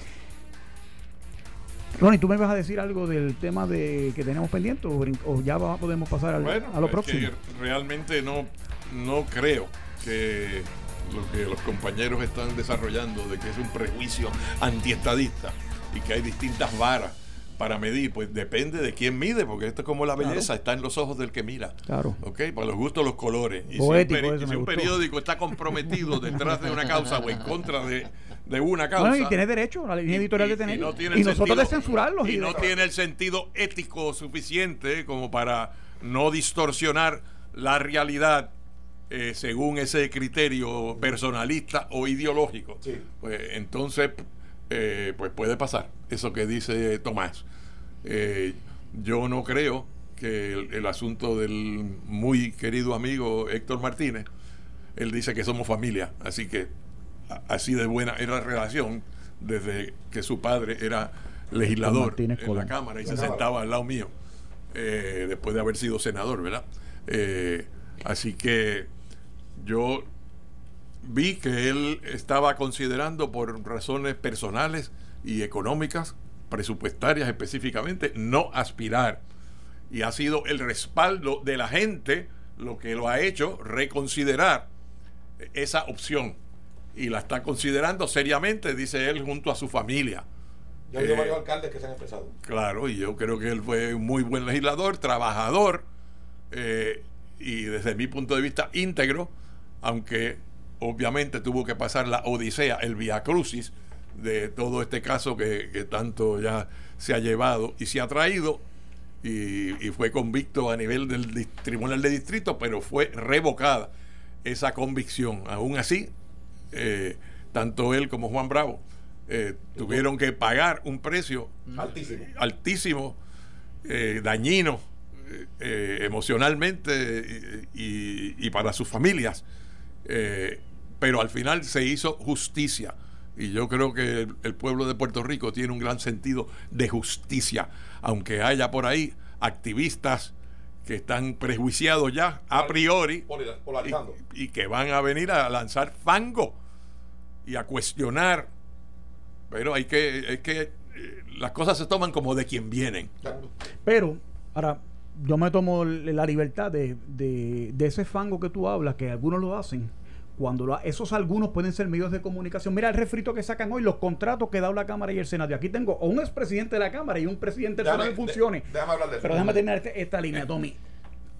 [SPEAKER 5] Ronnie, ¿tú me vas a decir algo del tema de que tenemos pendiente o, ya podemos pasar a lo próximo?
[SPEAKER 8] realmente no, no creo que lo que los compañeros están desarrollando de que es un prejuicio antiestadista y que hay distintas varas para medir, pues depende de quién mide, porque esto es como la belleza, está en los ojos del que mira.
[SPEAKER 5] Claro.
[SPEAKER 8] ¿Ok? Para los gustos, los colores. Y si, un, periódico está comprometido detrás de una causa o en contra de, una causa.
[SPEAKER 5] y tiene derecho, la línea editorial de tener. Y, nosotros de censurarlos.
[SPEAKER 8] Y, no tiene el sentido ético suficiente como para no distorsionar la realidad eh, según ese criterio personalista o ideológico, pues entonces eh, pues puede pasar eso que dice Tomás. Eh, yo no creo que el, asunto del muy querido amigo Héctor Martínez, él dice que somos familia, así que así de buena era la relación desde que su padre era legislador en la Cámara y se sentaba al lado mío, después de haber sido senador, ¿verdad? así que yo vi que él estaba considerando por razones personales y económicas, presupuestarias específicamente, no aspirar. Y ha sido el respaldo de la gente lo que lo ha hecho reconsiderar esa opción. Y la está considerando seriamente, dice él, junto a su familia.
[SPEAKER 7] Ya hay varios alcaldes que se han expresado.
[SPEAKER 8] Claro, y yo creo que él fue un muy buen legislador, trabajador, eh, y desde mi punto de vista íntegro aunque obviamente tuvo que pasar la odisea, el via crucis de todo este caso que, tanto ya se ha llevado y se ha traído y, fue convicto a nivel del Tribunal de Distrito, pero fue revocada esa convicción. Aún así, eh, tanto él como Juan Bravo eh, tuvieron que pagar un precio altísimo, altísimo eh, dañino emocionalmente y para sus familias. Pero al final se hizo justicia. Y yo creo que el, pueblo de Puerto Rico tiene un gran sentido de justicia, aunque haya por ahí activistas que están prejuiciados ya a priori y, que van a venir a lanzar fango y a cuestionar. Pero hay que, es que eh, las cosas se toman como de quien vienen.
[SPEAKER 5] Pero, ahora, yo me tomo la libertad de, de, ese fango que tú hablas, que algunos lo hacen. Cuando esos algunos pueden ser medios de comunicación. Mira el refrito que sacan hoy, los contratos que da la Cámara y el Senado. Y aquí tengo un expresidente de la Cámara y un presidente del Senado en funciones. déjame hablar de eso. Pero déjame terminar este, esta, línea, Tommy.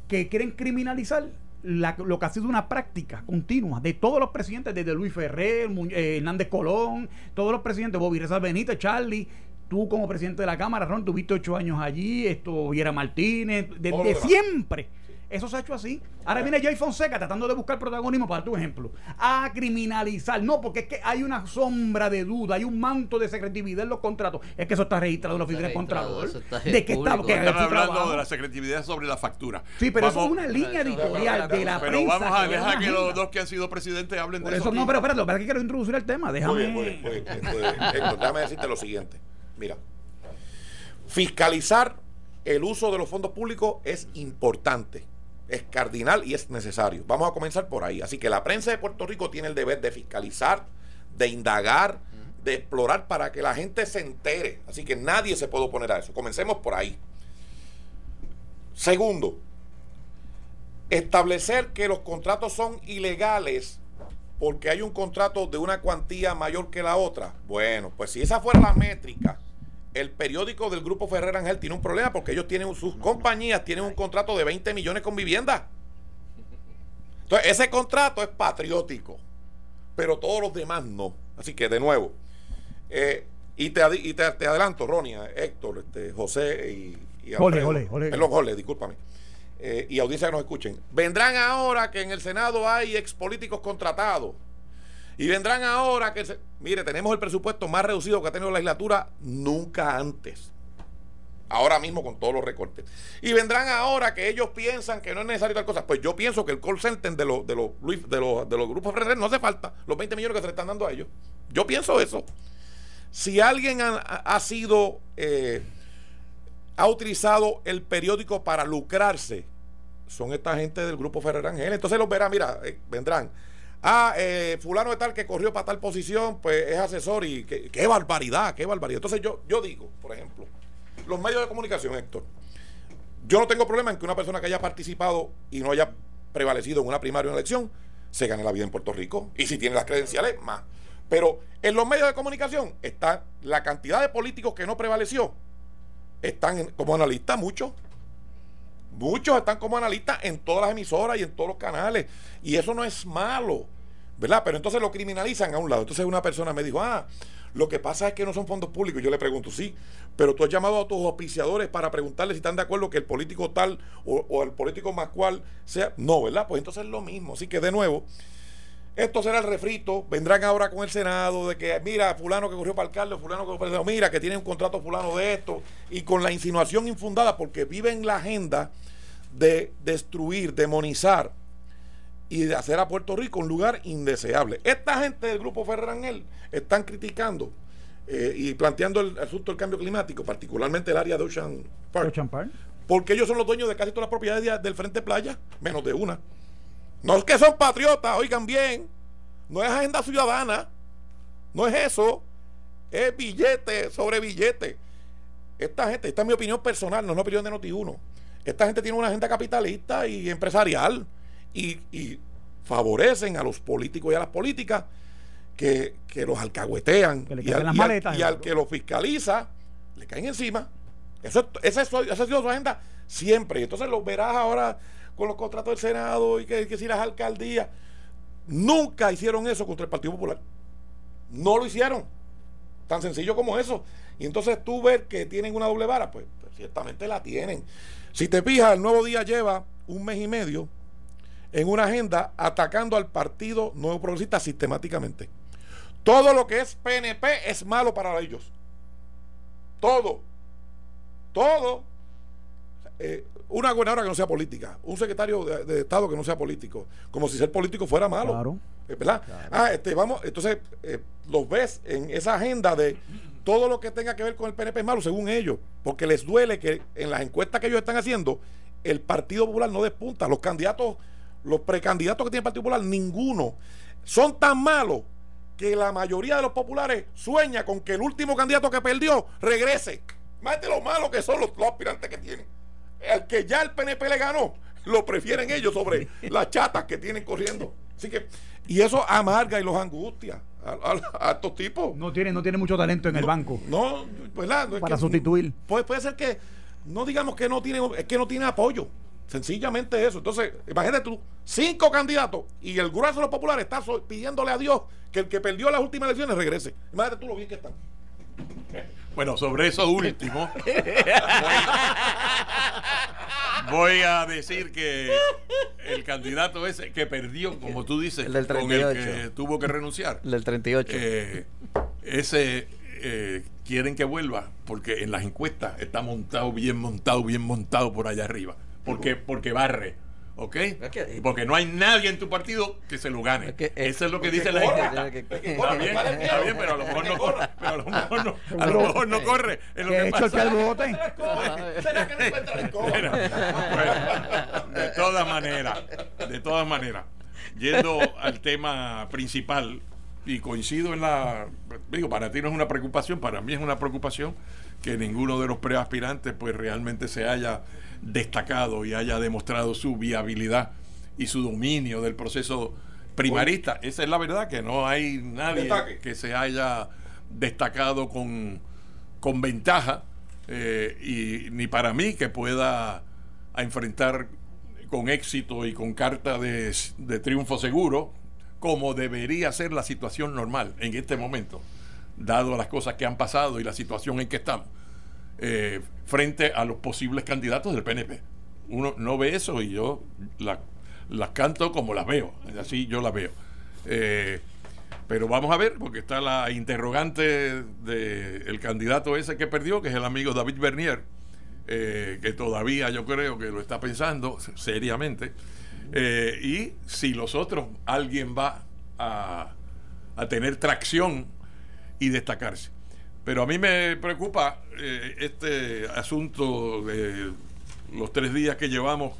[SPEAKER 5] Que quieren criminalizar lo que ha sido una práctica continua de todos los presidentes, desde Luis Ferrer, eh, Hernández Colón, todos los presidentes, Bobby Rezal Benítez, Charlie, tú como presidente de la Cámara, Ron, tuviste ocho años allí, esto, Viera Martínez, desde siempre. Eso se ha hecho así. Ahora viene Jay Fonseca tratando de buscar protagonismo para tu ejemplo. A criminalizar. No, porque es que hay una sombra de duda, hay un manto de secretividad en los contratos. Es que eso está registrado en la oficina de Contralor.
[SPEAKER 8] De que está, que Están hablando de la secretividad sobre la factura.
[SPEAKER 5] Sí, pero eso es una línea editorial de la
[SPEAKER 8] pero
[SPEAKER 5] prensa.
[SPEAKER 8] vamos a dejar que los dos que han sido presidentes hablen de eso.
[SPEAKER 5] No, pero espérate, para que quiero introducir el tema. Déjame.
[SPEAKER 7] déjame decirte lo siguiente. Mira, fiscalizar el uso de los fondos públicos es importante, es cardinal y es necesario. Vamos a comenzar por ahí. Así que la prensa de Puerto Rico tiene el deber de fiscalizar, de indagar, de explorar para que la gente se entere. Así que nadie se puede oponer a eso. Comencemos por ahí. Segundo, establecer que los contratos son ilegales porque hay un contrato de una cuantía mayor que la otra. Bueno, pues si esa fuera la métrica, el periódico del Grupo Ferrer Ángel tiene un problema porque ellos tienen, sus compañías tienen un contrato de 20 millones con vivienda. Entonces, ese contrato es patriótico, pero todos los demás no. Así que, de nuevo, eh, y, te, y te, adelanto, Ronia, Héctor, este, José y, y
[SPEAKER 5] Jole, Jole, Jole.
[SPEAKER 7] Perdón, Jole, discúlpame. Eh, y audiencia que nos escuchen. Vendrán ahora que en el Senado hay ex políticos contratados y vendrán ahora que, mire, tenemos el presupuesto más reducido que ha tenido la legislatura nunca antes. Ahora mismo con todos los recortes. Y vendrán ahora que ellos piensan que no es necesario tal cosa. Pues yo pienso que el call center de los, de los, de de no hace falta. Los 20 millones que se le están dando a ellos. Yo pienso eso. Si alguien ha, sido, eh, ha utilizado el periódico para lucrarse, son esta gente del grupo Ferrer Ángel. Entonces los verán, mira, eh, vendrán. Ah, eh, fulano de tal que corrió para tal posición, pues es asesor y qué, barbaridad, qué barbaridad. Entonces yo, yo digo, por ejemplo, los medios de comunicación, Héctor, yo no tengo problema en que una persona que haya participado y no haya prevalecido en una primaria o una elección se gane la vida en Puerto Rico. Y si tiene las credenciales, más. Pero en los medios de comunicación está la cantidad de políticos que no prevaleció. Están como analistas muchos. Muchos están como analistas en todas las emisoras y en todos los canales. Y eso no es malo. ¿Verdad? Pero entonces lo criminalizan a un lado. Entonces una persona me dijo, ah, lo que pasa es que no son fondos públicos. Yo le pregunto, sí, pero tú has llamado a tus auspiciadores para preguntarles si están de acuerdo que el político tal o, el político más cual sea. No, ¿verdad? Pues entonces es lo mismo. Así que de nuevo, esto será el refrito. Vendrán ahora con el Senado de que, mira, fulano que corrió para alcalde, fulano que corrió para mira, que tiene un contrato fulano de esto. Y con la insinuación infundada, porque viven la agenda de destruir, demonizar y de hacer a Puerto Rico un lugar indeseable. Esta gente del grupo Ferrangel están criticando eh, y planteando el asunto del cambio climático, particularmente el área de Ocean Park, porque ellos son los dueños de casi todas las propiedades del Frente Playa, menos de una. No es que son patriotas, oigan bien, no es agenda ciudadana, no es eso, es billete sobre billete. Esta gente, esta es mi opinión personal, no es una opinión de Noti1. Esta gente tiene una agenda capitalista y empresarial y, favorecen a los políticos y a las políticas que, los alcahuetean y, al, que lo fiscaliza le caen encima. Eso, esa, esa ha sido su agenda siempre. Y entonces lo verás ahora con los contratos del Senado y que, que si las alcaldías. Nunca hicieron eso contra el Partido Popular. No lo hicieron. Tan sencillo como eso. Y entonces tú ves que tienen una doble vara, pues, pues ciertamente la tienen. Si te fijas, el nuevo día lleva un mes y medio en una agenda atacando al Partido Nuevo Progresista sistemáticamente. Todo lo que es PNP es malo para ellos. Todo. Todo. Eh, una gobernadora que no sea política, un secretario de, Estado que no sea político, como si ser político fuera malo. Claro. Eh, ¿Verdad? Ah, este, vamos, entonces eh, los ves en esa agenda de todo lo que tenga que ver con el PNP es malo, según ellos, porque les duele que en las encuestas que ellos están haciendo, el Partido Popular no despunta. Los candidatos los precandidatos que tiene el Partido Popular, ninguno, son tan malos que la mayoría de los populares sueña con que el último candidato que perdió regrese. Más de lo malo que son los, aspirantes que tienen. El que ya el PNP le ganó, lo prefieren ellos sobre las chatas que tienen corriendo. Así que, y eso amarga y los angustia a, estos tipos.
[SPEAKER 5] No tiene, no tiene mucho talento en el banco.
[SPEAKER 7] No, ¿verdad?
[SPEAKER 5] Para sustituir.
[SPEAKER 7] Puede, puede ser que, no digamos que no tiene, es que no tiene apoyo. Sencillamente eso. Entonces, imagínate tú, cinco candidatos y el grueso de los populares está pidiéndole a Dios que el que perdió las últimas elecciones regrese. Imagínate tú lo bien que están.
[SPEAKER 8] Bueno, sobre eso último, voy, a decir que el candidato ese que perdió, como tú dices,
[SPEAKER 6] el del 38. con el
[SPEAKER 8] que tuvo que renunciar.
[SPEAKER 6] El del 38.
[SPEAKER 8] Eh, ese eh, quieren que vuelva porque en las encuestas está montado, bien montado, bien montado por allá arriba porque, porque barre. ¿Ok? Porque no hay nadie en tu partido que se lo gane. Eso es lo que dice la gente. Está bien, está bien, pero a lo mejor no corre. Pero a lo mejor no, a lo mejor no corre. Es lo que pasa. de todas maneras, de todas maneras, yendo al tema principal, y coincido en la. Digo, para ti no es una preocupación, para mí es una preocupación que ninguno de los preaspirantes, pues realmente se haya destacado y haya demostrado su viabilidad y su dominio del proceso primarista. Esa es la verdad, que no hay nadie que se haya destacado con, con ventaja eh, y ni para mí que pueda enfrentar con éxito y con carta de, de triunfo seguro, como debería ser la situación normal en este momento, dado las cosas que han pasado y la situación en que estamos. Eh, frente a los posibles candidatos del PNP. Uno no ve eso y yo las canto como las veo, así yo las veo. Eh, pero vamos a ver, porque está la interrogante del candidato ese que perdió, que es el amigo David Bernier, eh, que todavía yo creo que lo está pensando seriamente. y si los otros, alguien va a tener tracción y destacarse. Pero a mí me preocupa eh, este asunto de los tres días que llevamos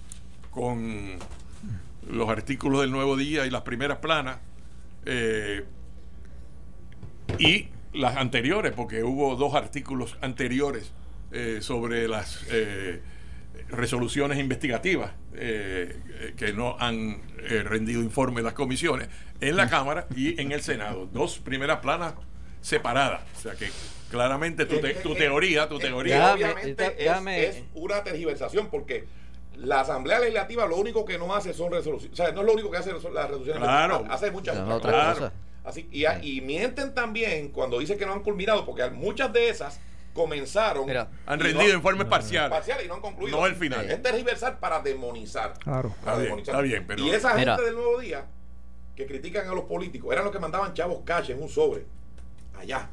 [SPEAKER 8] con los artículos del Nuevo Día y las primeras planas eh, y las anteriores, porque hubo dos artículos anteriores eh, sobre las resoluciones investigativas que no han rendido informe las comisiones en la Cámara y en el Senado. Dos primeras planas separadas. O sea que claramente tu, tu teoría, tu teoría.
[SPEAKER 7] obviamente es, una tergiversación porque la Asamblea Legislativa lo único que no hace son resoluciones. O sea, no es lo único que hace las resoluciones.
[SPEAKER 8] Claro.
[SPEAKER 7] Hace muchas otras cosas. Así, y, y, mienten también cuando dicen que no han culminado, porque muchas de esas comenzaron.
[SPEAKER 8] han rendido informes parciales.
[SPEAKER 7] Parciales y no han concluido.
[SPEAKER 8] No el final.
[SPEAKER 7] Es tergiversar para demonizar.
[SPEAKER 5] Claro.
[SPEAKER 7] Para demonizar.
[SPEAKER 8] Está bien, pero.
[SPEAKER 7] Y esa gente del nuevo día que critican a los políticos eran los que mandaban chavos cash en un sobre allá.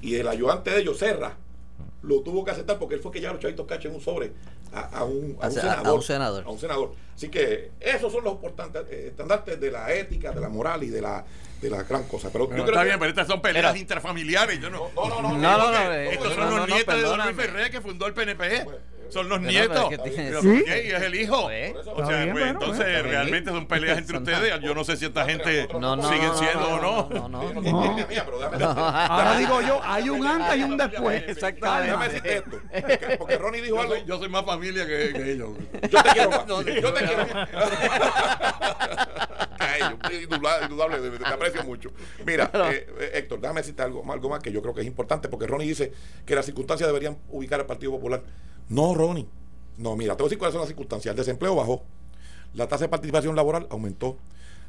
[SPEAKER 7] Y el ayudante de ellos, Serra, lo tuvo que aceptar porque él fue que llevó los chavitos cacho en un sobre a, un, senador, a, un, senador, Así que esos son los importantes eh, estandartes de la ética, de la moral y de la de la gran cosa. Pero, yo
[SPEAKER 8] está bien, pero estas son peleas interfamiliares. Yo no,
[SPEAKER 7] no, no, no,
[SPEAKER 8] no, estos son los nietos de Don Luis Ferrer que fundó el PNP son los nietos. ¿Sí? Y es el hijo. Pues, o sea, pues, entonces realmente son peleas entre ustedes. Yo no sé si esta gente siguen siendo o no. No,
[SPEAKER 5] no, Ahora digo yo, hay un antes y un después.
[SPEAKER 7] Exactamente. Déjame decirte esto. Porque Ronnie dijo algo.
[SPEAKER 8] Yo soy más familia que, ellos.
[SPEAKER 7] Yo te quiero más. Yo te quiero más. indudable, te aprecio mucho. Mira, eh, eh, Héctor, déjame decirte algo, algo más que yo creo que es importante, porque Ronnie dice que las circunstancias deberían ubicar al Partido Popular. No, Ronnie. No, mira, te voy a decir cuáles son las circunstancias. El desempleo bajó. La tasa de participación laboral aumentó.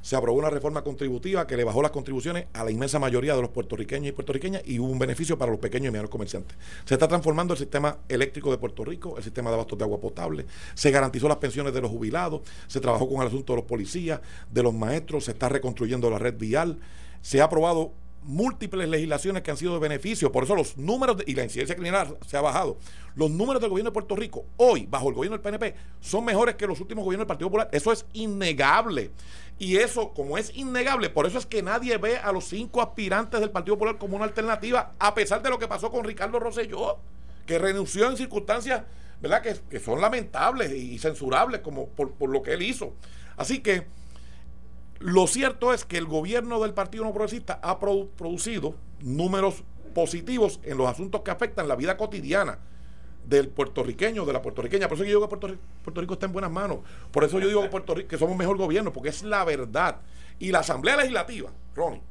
[SPEAKER 7] Se aprobó una reforma contributiva que le bajó las contribuciones a la inmensa mayoría de los puertorriqueños y puertorriqueñas y hubo un beneficio para los pequeños y medianos comerciantes. Se está transformando el sistema eléctrico de Puerto Rico, el sistema de abastos de agua potable, se garantizó las pensiones de los jubilados, se trabajó con el asunto de los policías, de los maestros, se está reconstruyendo la red vial, se ha aprobado múltiples legislaciones que han sido de beneficio. Por eso los números, y la incidencia criminal se ha bajado. Los números del gobierno de Puerto Rico, hoy, bajo el gobierno del PNP, son mejores que los últimos gobiernos del Partido Popular. Eso es innegable. Y eso, como es innegable, por eso es que nadie ve a los cinco aspirantes del Partido Popular como una alternativa, a pesar de lo que pasó con Ricardo Rosselló, que renunció en circunstancias, ¿verdad?, que, son lamentables y censurables como por, por lo que él hizo. Así que lo cierto es que el gobierno del Partido No Progresista ha producido números positivos en los asuntos que afectan la vida cotidiana del puertorriqueño, de la puertorriqueña. Por eso yo digo que Puerto Rico, está en buenas manos. Por eso yo digo que, Puerto Rico, que somos mejor gobierno, porque es la verdad. Y la Asamblea Legislativa, Ronnie,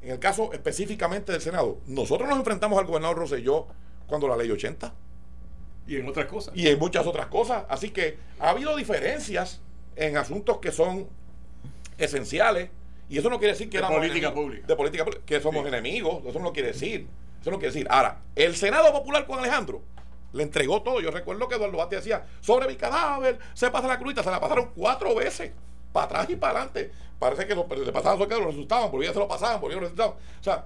[SPEAKER 7] en el caso específicamente del Senado, nosotros nos enfrentamos al gobernador Rosselló cuando la ley 80.
[SPEAKER 8] Y en otras cosas.
[SPEAKER 7] Y en muchas otras cosas. Así que ha habido diferencias en asuntos que son esenciales. Y eso no quiere decir que
[SPEAKER 8] de política pública.
[SPEAKER 7] De política que somos enemigos. Eso no quiere decir. Eso no quiere decir. Ahora, el Senado Popular con Alejandro le entregó todo. Yo recuerdo que Eduardo Bati decía, sobre mi cadáver, se pasa la crudita, se la pasaron cuatro veces, para atrás y para adelante. Parece que le pasaban que lo resultaban, porque ya se lo pasaban, porque lo resultaban. O sea,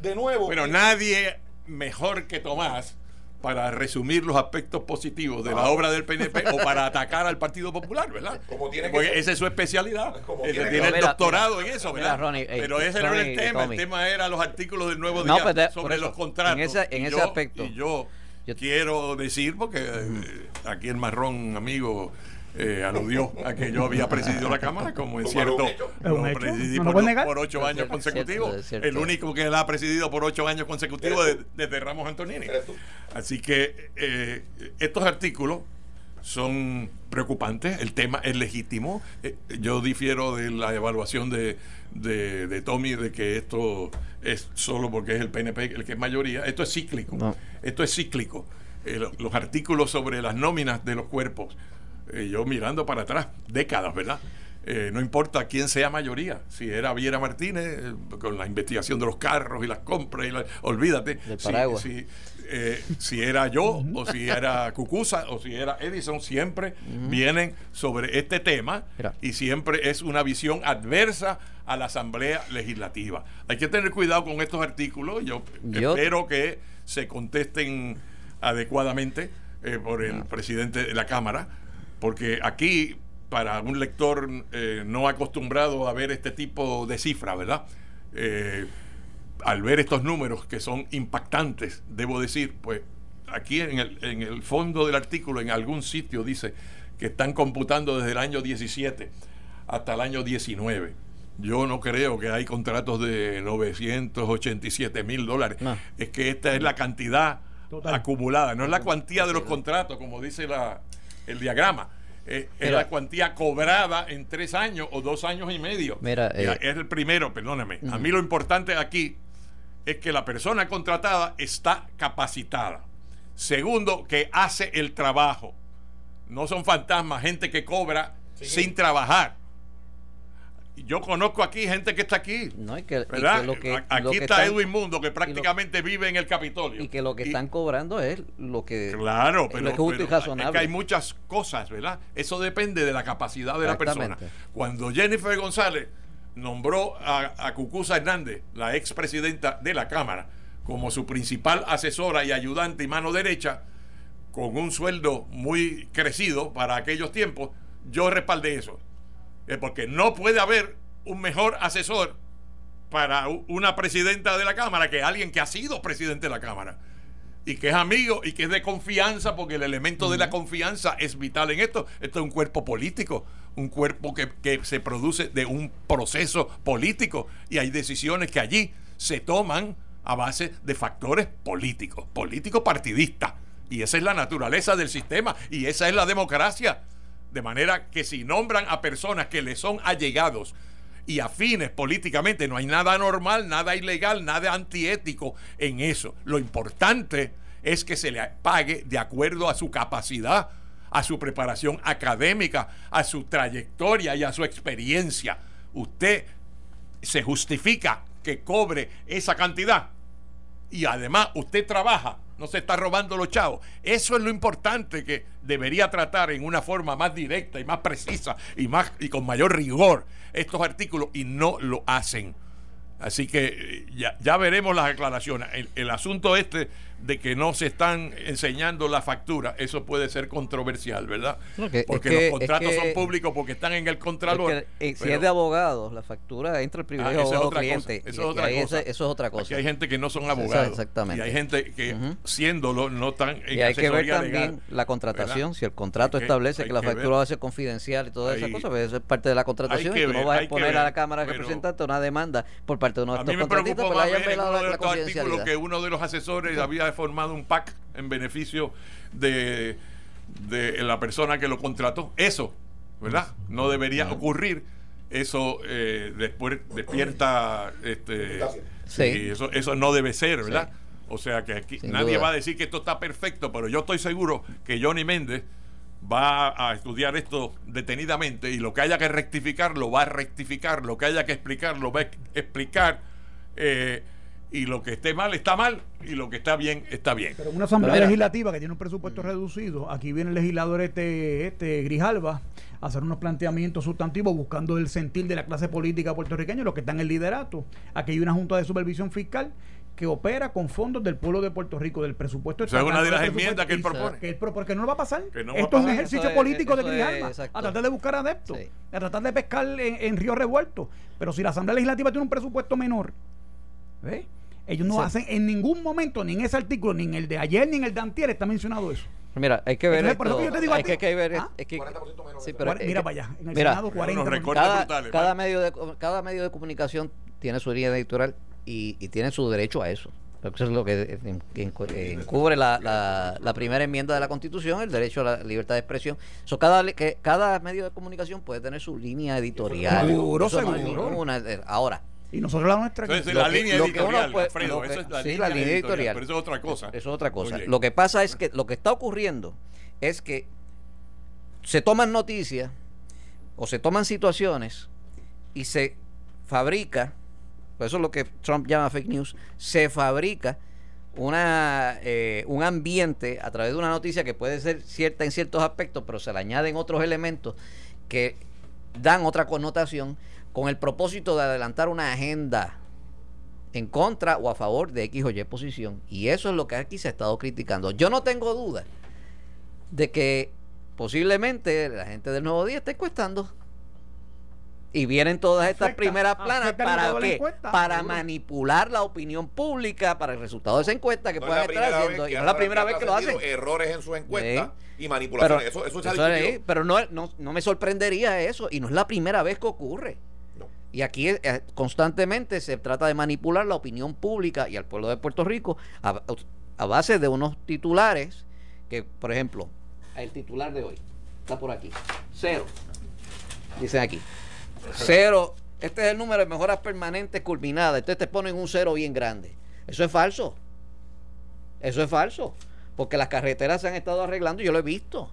[SPEAKER 7] de nuevo.
[SPEAKER 8] Pero nadie mejor que Tomás para resumir los aspectos positivos de la ah. obra del PNP o para atacar al Partido Popular, ¿verdad? Porque esa es su especialidad. tiene, el doctorado en eso, ¿verdad? Eh, Pero ese no era el tema. El tema era los artículos del Nuevo Día sobre los contratos.
[SPEAKER 6] En ese, en ese aspecto.
[SPEAKER 8] Y yo, quiero decir, porque eh, aquí el marrón amigo eh, aludió a que yo había presidido la Cámara, como es cierto, lo presidí por, ocho años consecutivos. El único que la ha presidido por ocho años consecutivos desde, Ramos Antonini. Así que eh, estos artículos son preocupantes, el tema es legítimo. Eh, yo difiero de la evaluación de, de, Tommy de que esto es solo porque es el PNP el que es mayoría. Esto es cíclico. Esto es cíclico. los artículos sobre las nóminas de los cuerpos eh, yo mirando para atrás, décadas, ¿verdad? Eh, no importa quién sea mayoría, si era Viera Martínez, eh, con la investigación de los carros y las compras, y olvídate, si, si, era yo, o si era Cucusa, o si era Edison, siempre vienen sobre este tema y siempre es una visión adversa a la Asamblea Legislativa. Hay que tener cuidado con estos artículos, yo, espero que se contesten adecuadamente por el presidente de la Cámara porque aquí, para un lector eh, no acostumbrado a ver este tipo de cifras, ¿verdad? Eh, al ver estos números que son impactantes, debo decir, pues aquí en el, en el fondo del artículo, en algún sitio dice que están computando desde el año 17 hasta el año 19. Yo no creo que hay contratos de 987 mil dólares. Es que esta es la cantidad acumulada, no es la cuantía de los contratos, como dice la, el diagrama. es la cuantía cobrada en tres años o dos años y medio.
[SPEAKER 6] Mira,
[SPEAKER 8] es el primero, perdóname. A mí lo importante aquí es que la persona contratada está capacitada. Segundo, que hace el trabajo. No son fantasmas, gente que cobra sin trabajar. Yo conozco aquí gente que está aquí.
[SPEAKER 6] No, y que,
[SPEAKER 8] lo que, aquí está Edwin Mundo, que prácticamente vive en el Capitolio.
[SPEAKER 6] Y que lo que están cobrando es lo que,
[SPEAKER 8] claro, pero, es justo y razonable. Es que hay muchas cosas, ¿verdad? Eso depende de la capacidad de la persona. Cuando Jennifer González nombró a, a Cucusa Hernández, la expresidenta de la Cámara, como su principal asesora y ayudante y mano derecha, con un sueldo muy crecido para aquellos tiempos, yo respaldé eso porque no puede haber un mejor asesor para una presidenta de la Cámara que alguien que ha sido presidente de la Cámara y que es amigo y que es de confianza, porque el elemento de la confianza es vital en esto. Esto es un cuerpo político, un cuerpo que, que, se produce de un proceso político y hay decisiones que allí se toman a base de factores políticos, políticos partidistas. Y esa es la naturaleza del sistema y esa es la democracia. De manera que si nombran a personas que le son allegados y afines políticamente, no hay nada normal, nada ilegal, nada antiético en eso. Lo importante es que se le pague de acuerdo a su capacidad, a su preparación académica, a su trayectoria y a su experiencia. Usted se justifica que cobre esa cantidad y además usted trabaja no se está robando los chavos. Eso es lo importante que debería tratar en una forma más directa y más precisa y, más, y con mayor rigor estos artículos y no lo hacen. Así que eh, ya, ya veremos las aclaraciones. el asunto este de que no se están enseñando la factura, eso puede ser controversial, ¿verdad? porque los contratos son públicos porque están en el contralor.
[SPEAKER 6] Eh, si es de abogados, la factura entra el privilegio ah, abogado cliente.
[SPEAKER 8] Eso, es otra cosa.
[SPEAKER 6] eso es otra cosa.
[SPEAKER 8] hay gente que no son abogados.
[SPEAKER 6] exactamente.
[SPEAKER 8] Y hay gente que, siéndolo, no están
[SPEAKER 6] en Y hay que ver también la contratación. Si el contrato establece que, la factura va a ser confidencial y todas esas cosas, pues eso es parte de la contratación. y tú no vas a poner a la Cámara de Representantes una demanda por parte de uno de estos contratistas,
[SPEAKER 8] pero hayan velado la confidencialidad. que uno de los asesores había formado un PAC en beneficio de, de la persona que lo contrató. Eso, ¿verdad? No debería ocurrir. Eso eh, después despierta. Este, eso, eso no debe ser, ¿verdad? O sea que aquí nadie va a decir que esto está perfecto, pero yo estoy seguro que Johnny Méndez va a estudiar esto detenidamente y lo que haya que rectificar lo va a rectificar, lo que haya que explicar lo va a explicar. Eh, y lo que esté mal está mal y lo que está bien está bien.
[SPEAKER 5] Pero una asamblea legislativa que tiene un presupuesto reducido, aquí viene el legislador este, este Grijalva a hacer unos planteamientos sustantivos buscando el sentir de la clase política puertorriqueña, los que están en el liderato. Aquí hay una junta de supervisión fiscal que opera con fondos del pueblo de Puerto Rico, del presupuesto.
[SPEAKER 8] Esa es una de las enmiendas que él propone.
[SPEAKER 5] Que porque no lo va a pasar. Esto es un ejercicio político de Grijalva, a tratar de buscar adeptos, a tratar de pescar en, en río revuelto. Pero si la Asamblea Legislativa tiene un presupuesto menor, ¿ves? Ellos no hacen en ningún momento, ni en ese artículo, ni en el de ayer, ni en el de antier, está mencionado eso.
[SPEAKER 6] Mira, hay que ver.
[SPEAKER 5] Entonces, por eso yo te digo
[SPEAKER 6] hay, que, que, ver.
[SPEAKER 5] ¿Ah?
[SPEAKER 6] Es que,
[SPEAKER 5] sí, pero mira para allá. En el mira, Senado 40
[SPEAKER 6] cada, cada medio de, cada medio de comunicación tiene su línea editorial y, y tiene su derecho a eso. Eso es lo que, encubre la, la, la, primera enmienda de la Constitución, el derecho a la libertad de expresión. So, cada, que, cada medio de comunicación puede tener su línea editorial.
[SPEAKER 5] Seguro, seguro.
[SPEAKER 6] Eh, ahora,
[SPEAKER 5] y nosotros la nuestra.
[SPEAKER 8] Entonces, la línea editorial, Alfredo, eso es la,
[SPEAKER 6] sí, línea, la línea editorial,
[SPEAKER 8] Pero eso es otra cosa.
[SPEAKER 6] Eso es otra cosa. Lo que pasa es que lo que está ocurriendo es que se toman noticias o se toman situaciones y se fabrica, pues eso es lo que Trump llama fake news, se fabrica una eh, un ambiente a través de una noticia que puede ser cierta en ciertos aspectos, pero se le añaden otros elementos que dan otra connotación con el propósito de adelantar una agenda en contra o a favor de X o Y posición. Y eso es lo que aquí se ha estado criticando. Yo no tengo duda de que posiblemente la gente del Nuevo Día esté encuestando. Y vienen todas estas primeras planas para qué? Para manipular la opinión pública para el resultado de esa encuesta que puedan estar haciendo. Y no es la primera vez que lo hacen.
[SPEAKER 7] Errores en su encuesta y manipulaciones. eso, eso,
[SPEAKER 6] es, Pero no, no, no me sorprendería eso. Y no es la primera vez que ocurre. Y aquí eh, constantemente se trata de manipular la opinión pública y al pueblo de Puerto Rico a, base de unos titulares que, por ejemplo, el titular de hoy está por aquí. Cero. Dicen aquí. Cero. Este es el número de mejoras permanentes culminadas. Entonces te ponen un cero bien grande. Eso es falso. Eso es falso. Porque las carreteras se han estado arreglando y yo lo he visto.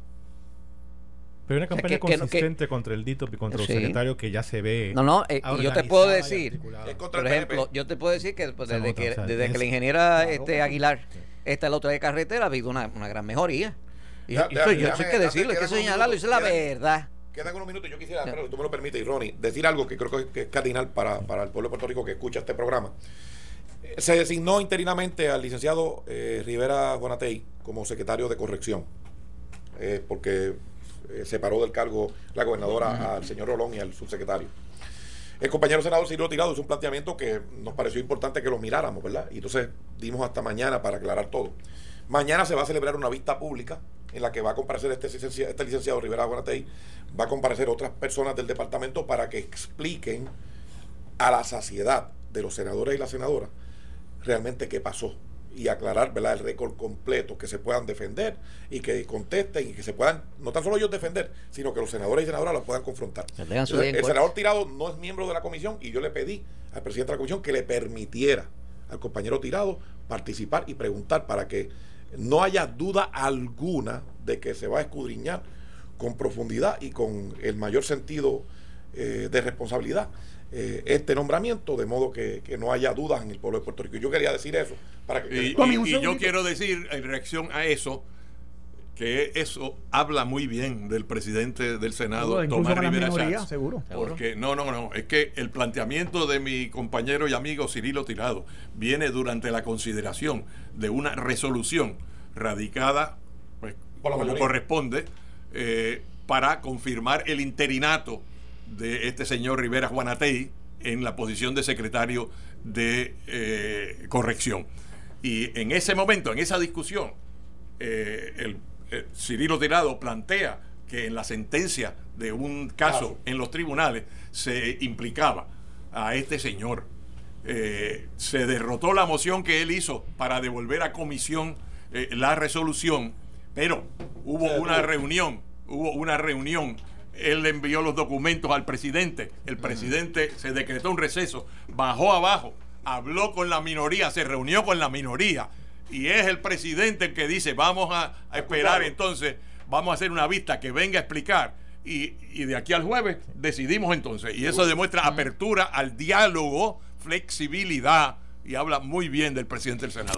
[SPEAKER 9] Pero hay una campaña consistente contra el DITO y contra los secretarios que ya se ve.
[SPEAKER 6] No, no, eh, yo te puedo decir, por ejemplo, yo te puedo decir que pues, desde, que, desde que la ingeniera este, Aguilar está la otra de carretera ha habido una, una gran mejoría. Y, yo sé que decirlo, hay que señalarlo, eso es la verdad.
[SPEAKER 7] Quedan unos minutos. Yo quisiera, pero tú me lo permites, Ronnie, decir algo que creo que es cardinal para, para el pueblo de Puerto Rico que escucha este programa. Se designó interinamente al licenciado eh, Rivera Bonatey como secretario de corrección, eh, porque eh, separó del cargo la gobernadora al señor Rolón y al subsecretario. El compañero senador Ciro Tirado hizo un planteamiento que nos pareció importante que lo miráramos, ¿verdad? Y entonces dimos hasta mañana para aclarar todo. Mañana se va a celebrar una vista pública en la que va a comparecer este, licenciado, este licenciado Rivera Guanatey, va a comparecer otras personas del departamento para que expliquen a la saciedad de los senadores y las senadoras realmente qué pasó y aclarar ¿verdad? el récord completo, que se puedan defender y que contesten y que se puedan, no tan solo ellos defender, sino que los senadores y senadoras los puedan confrontar. el senador Tirado no es miembro de la comisión y yo le pedí al presidente de la comisión que le permitiera al compañero Tirado participar y preguntar para que no haya duda alguna de que se va a escudriñar con profundidad y con el mayor sentido eh, de responsabilidad eh, este nombramiento, de modo que, no haya dudas en el pueblo de Puerto Rico. Yo quería decir eso. Para que,
[SPEAKER 8] y, y yo quiero decir en reacción a eso, que eso habla muy bien del presidente del Senado, Tomás Rivera Chávez.
[SPEAKER 5] Seguro.
[SPEAKER 8] Porque no, no, no, es que el planteamiento de mi compañero y amigo Cirilo Tirado viene durante la consideración de una resolución radicada, pues, como corresponde, eh, para confirmar el interinato de este señor Rivera Juanatey en la posición de secretario de eh, corrección. Y en ese momento, en esa discusión, eh, el eh, Cirilo Tirado plantea que en la sentencia de un caso en los tribunales se implicaba a este señor. Eh, se derrotó la moción que él hizo para devolver a comisión la resolución, pero hubo una reunión, hubo una reunión. Él envió los documentos al presidente, el presidente se decretó un receso, bajó abajo, habló con la minoría, se reunió con la minoría y es el presidente el que dice, vamos a, esperar entonces, vamos a hacer una vista que venga a explicar. Y, y, de aquí al jueves decidimos entonces. Y eso demuestra apertura al diálogo, flexibilidad y habla muy bien del presidente del Senado.